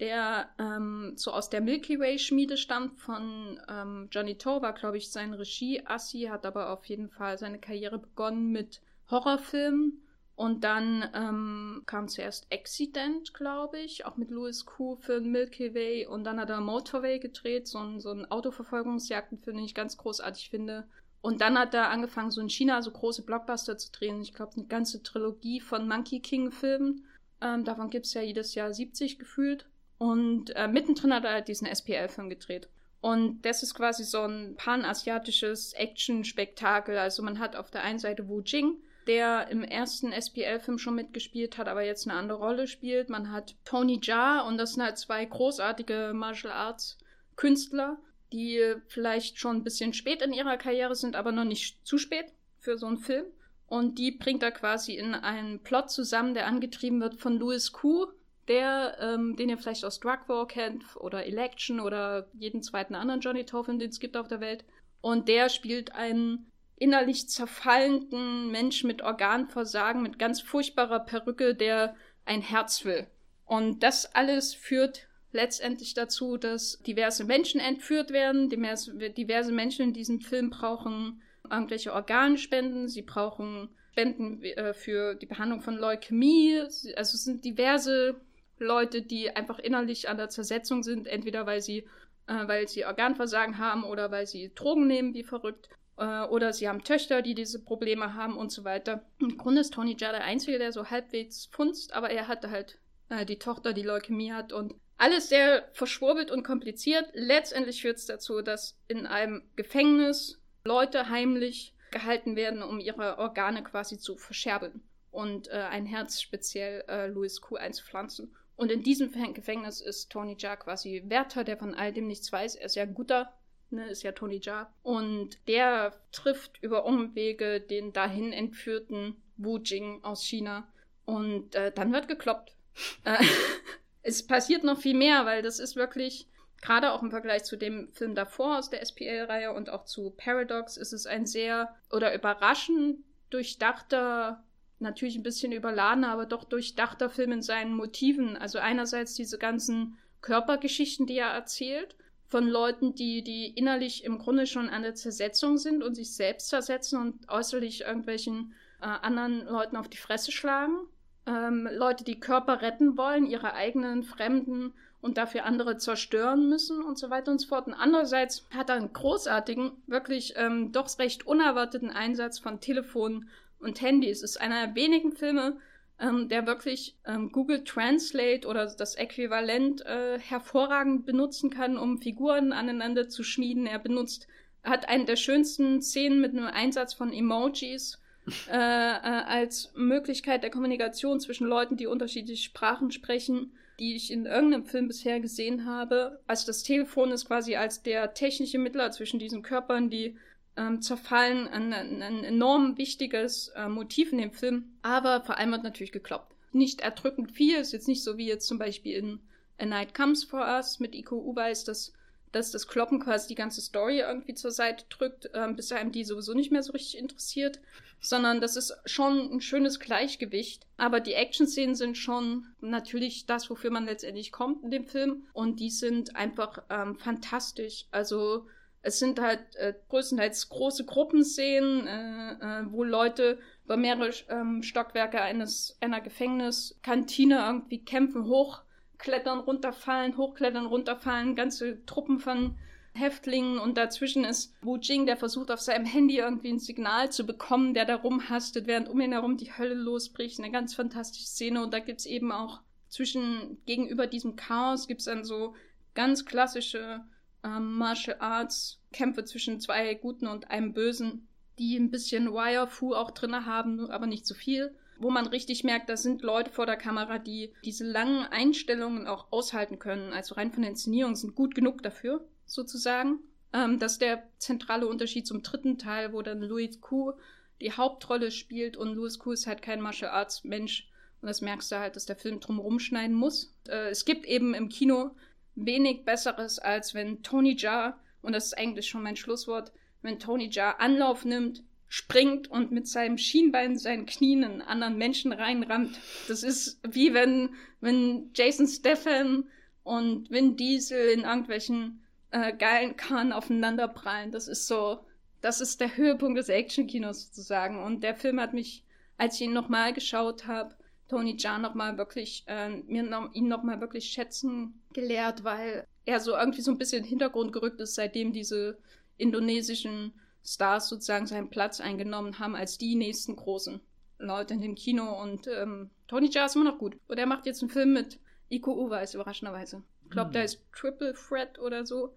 der ähm, so aus der Milky Way Schmiede stammt von ähm, Johnny To, war glaube ich sein Regie-Assi, hat aber auf jeden Fall seine Karriere begonnen mit Horrorfilmen und dann ähm, kam zuerst Accident, glaube ich, auch mit Louis Koo für Milky Way und dann hat er Motorway gedreht, so ein, so ein Autoverfolgungsjagdenfilm, den ich ganz großartig finde. Und dann hat er angefangen, so in China so große Blockbuster zu drehen. Ich glaube, eine ganze Trilogie von Monkey King-Filmen. Ähm, davon gibt es ja jedes Jahr 70 gefühlt. Und äh, mittendrin hat er halt diesen SPL-Film gedreht. Und das ist quasi so ein panasiatisches Action-Spektakel. Also man hat auf der einen Seite Wu Jing, der im ersten SPL-Film schon mitgespielt hat, aber jetzt eine andere Rolle spielt. Man hat Tony Jaa und das sind halt zwei großartige Martial Arts-Künstler, die vielleicht schon ein bisschen spät in ihrer Karriere sind, aber noch nicht zu spät für so einen Film. Und die bringt er quasi in einen Plot zusammen, der angetrieben wird von Louis Koo, der, ähm, den ihr vielleicht aus Drug War kennt oder Election oder jeden zweiten anderen Johnny Toffin, den es gibt auf der Welt. Und der spielt einen innerlich zerfallenden Mensch mit Organversagen, mit ganz furchtbarer Perücke, der ein Herz will. Und das alles führt letztendlich dazu, dass diverse Menschen entführt werden. Diverse, diverse Menschen in diesem Film brauchen irgendwelche Organspenden, sie brauchen Spenden äh, für die Behandlung von Leukämie. Also es sind diverse Leute, die einfach innerlich an der Zersetzung sind, entweder weil sie, äh, weil sie Organversagen haben oder weil sie Drogen nehmen wie verrückt. Äh, oder sie haben Töchter, die diese Probleme haben und so weiter. Im Grunde ist Tony Jaa der Einzige, der so halbwegs funzt, aber er hatte halt äh, die Tochter, die Leukämie hat und alles sehr verschwurbelt und kompliziert. Letztendlich führt es dazu, dass in einem Gefängnis Leute heimlich gehalten werden, um ihre Organe quasi zu verscherbeln und äh, ein Herz speziell äh, Louis Q einzupflanzen. Und in diesem Gefängnis ist Tony Jaa quasi Wärter, der von all dem nichts weiß. Er ist ja ein guter, ne, ist ja Tony Jaa. Und der trifft über Umwege den dahin entführten Wu Jing aus China. Und äh, dann wird gekloppt. Äh, es passiert noch viel mehr, weil das ist wirklich, gerade auch im Vergleich zu dem Film davor aus der SPL-Reihe und auch zu Paradox, ist es ein sehr oder überraschend durchdachter, natürlich ein bisschen überladener, aber doch durchdachter Film in seinen Motiven. Also einerseits diese ganzen Körpergeschichten, die er erzählt, von Leuten, die, die innerlich im Grunde schon an der Zersetzung sind und sich selbst zersetzen und äußerlich irgendwelchen äh, anderen Leuten auf die Fresse schlagen ähm, Leute, die Körper retten wollen, ihre eigenen Fremden und dafür andere zerstören müssen und so weiter und so fort. Und andererseits hat er einen großartigen, wirklich ähm, doch recht unerwarteten Einsatz von Telefonen und Handys. Es ist einer der wenigen Filme, ähm, der wirklich ähm, Google Translate oder das Äquivalent äh, hervorragend benutzen kann, um Figuren aneinander zu schmieden. Er benutzt, hat eine der schönsten Szenen mit einem Einsatz von Emojis äh, äh, als Möglichkeit der Kommunikation zwischen Leuten, die unterschiedliche Sprachen sprechen, die ich in irgendeinem Film bisher gesehen habe. Also das Telefon ist quasi als der technische Mittler zwischen diesen Körpern, die ähm, zerfallen, ein, ein, ein enorm wichtiges äh, Motiv in dem Film. Aber vor allem wird natürlich gekloppt. Nicht erdrückend viel, ist jetzt nicht so wie jetzt zum Beispiel in A Night Comes For Us mit Iko Uweis, das dass das Kloppen quasi die ganze Story irgendwie zur Seite drückt, ähm, bis einem die sowieso nicht mehr so richtig interessiert, sondern das ist schon ein schönes Gleichgewicht. Aber die Action-Szenen sind schon natürlich das, wofür man letztendlich kommt in dem Film und die sind einfach ähm, fantastisch. Also es sind halt äh, größtenteils große Gruppenszenen, äh, äh, wo Leute über mehrere ähm, Stockwerke eines einer Gefängniskantine irgendwie kämpfen, hoch klettern, runterfallen, hochklettern, runterfallen, ganze Truppen von Häftlingen und dazwischen ist Wu Jing, der versucht auf seinem Handy irgendwie ein Signal zu bekommen, der da rumhastet, während um ihn herum die Hölle losbricht. Eine ganz fantastische Szene und da gibt's eben auch zwischen, gegenüber diesem Chaos gibt's dann so ganz klassische ähm, Martial Arts Kämpfe zwischen zwei Guten und einem Bösen, die ein bisschen Wire-Fu auch drinne haben, aber nicht zu so viel wo man richtig merkt, da sind Leute vor der Kamera, die diese langen Einstellungen auch aushalten können. Also rein von der Inszenierung sind gut genug dafür, sozusagen. Ähm, das ist der zentrale Unterschied zum dritten Teil, wo dann Louis Q die Hauptrolle spielt und Louis Q ist halt kein Martial Arts Mensch. Und das merkst du halt, dass der Film drum rumschneiden muss. Äh, es gibt eben im Kino wenig Besseres, als wenn Tony Jaa, und das ist eigentlich schon mein Schlusswort, wenn Tony Jaa Anlauf nimmt, springt und mit seinem Schienbein seinen Knien in einen anderen Menschen reinrammt. Das ist wie wenn, wenn Jason Steffen und Vin Diesel in irgendwelchen äh, geilen Kahn aufeinanderprallen. Das ist so, das ist der Höhepunkt des Actionkinos sozusagen. Und der Film hat mich, als ich ihn nochmal geschaut habe, Tony Jaa nochmal wirklich, äh, mir noch, ihn nochmal wirklich schätzen gelehrt, weil er so irgendwie so ein bisschen in den Hintergrund gerückt ist, seitdem diese indonesischen Stars sozusagen seinen Platz eingenommen haben als die nächsten großen Leute in dem Kino. Und ähm, Tony Jaa ist immer noch gut. Und er macht jetzt einen Film mit Iko Uweis, überraschenderweise. Ich glaube, hm. da ist Triple Threat oder so.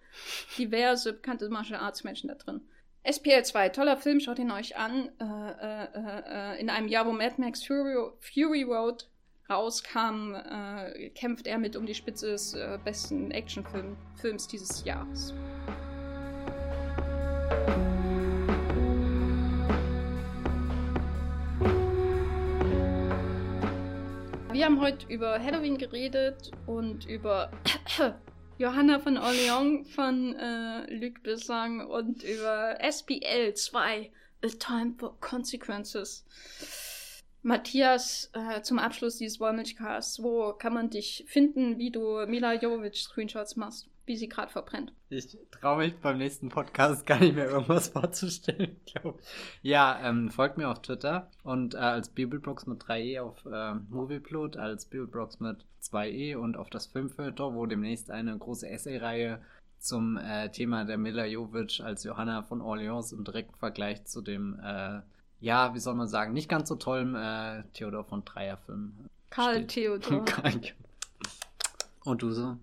Diverse bekannte Martial Arts Menschen da drin. SPL 2, toller Film, schaut ihn euch an. Äh, äh, äh, in einem Jahr, wo Mad Max Fury, Fury Road rauskam, äh, kämpft er mit um die Spitze des äh, besten Actionfilms dieses Jahres. Wir haben heute über Halloween geredet und über Johanna von Orleans von äh, Luc Besson und über SPL 2, A Time for Consequences. Matthias, äh, zum Abschluss dieses Wollmilchcasts, wo kann man dich finden, wie du Mila Jovovich Screenshots machst? Wie sie gerade verbrennt. Ich traue mich beim nächsten Podcast gar nicht mehr irgendwas vorzustellen, glaube Ja, ähm, folgt mir auf Twitter und äh, als Bibelbrox mit 3e auf äh, Movieplot, als Bibelbrox mit 2e und auf das Filmfilter, wo demnächst eine große Essay-Reihe zum äh, Thema der Mila Jovic als Johanna von Orleans im direkten Vergleich zu dem, äh, ja, wie soll man sagen, nicht ganz so tollen äh, Theodor von Dreyer-Film. Karl Theodor. und du so?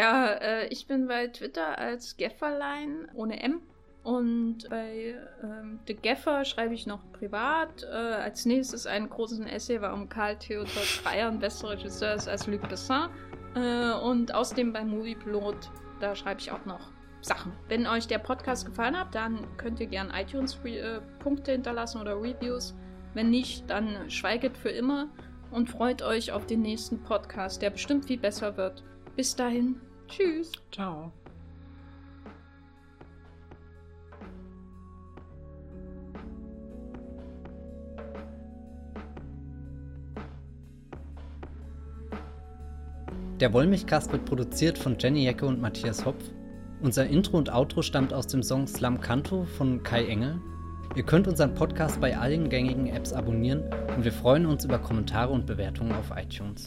Ja, äh, ich bin bei Twitter als Gefferlein ohne M. Und bei ähm, The Geffer schreibe ich noch privat. Äh, als nächstes einen großen Essay, warum Karl Theodor Dreyer ein besserer Regisseur ist als Luc Bessin. Äh, und außerdem bei Moviepilot, da schreibe ich auch noch Sachen. Wenn euch der Podcast gefallen hat, dann könnt ihr gerne iTunes-Punkte äh, hinterlassen oder Reviews. Wenn nicht, dann schweiget für immer und freut euch auf den nächsten Podcast, der bestimmt viel besser wird. Bis dahin, tschüss. Ciao. Der Wollmilchcast wird produziert von Jenny Jecke und Matthias Hopf. Unser Intro und Outro stammt aus dem Song Slam Canto von Kai Engel. Ihr könnt unseren Podcast bei allen gängigen Apps abonnieren und wir freuen uns über Kommentare und Bewertungen auf iTunes.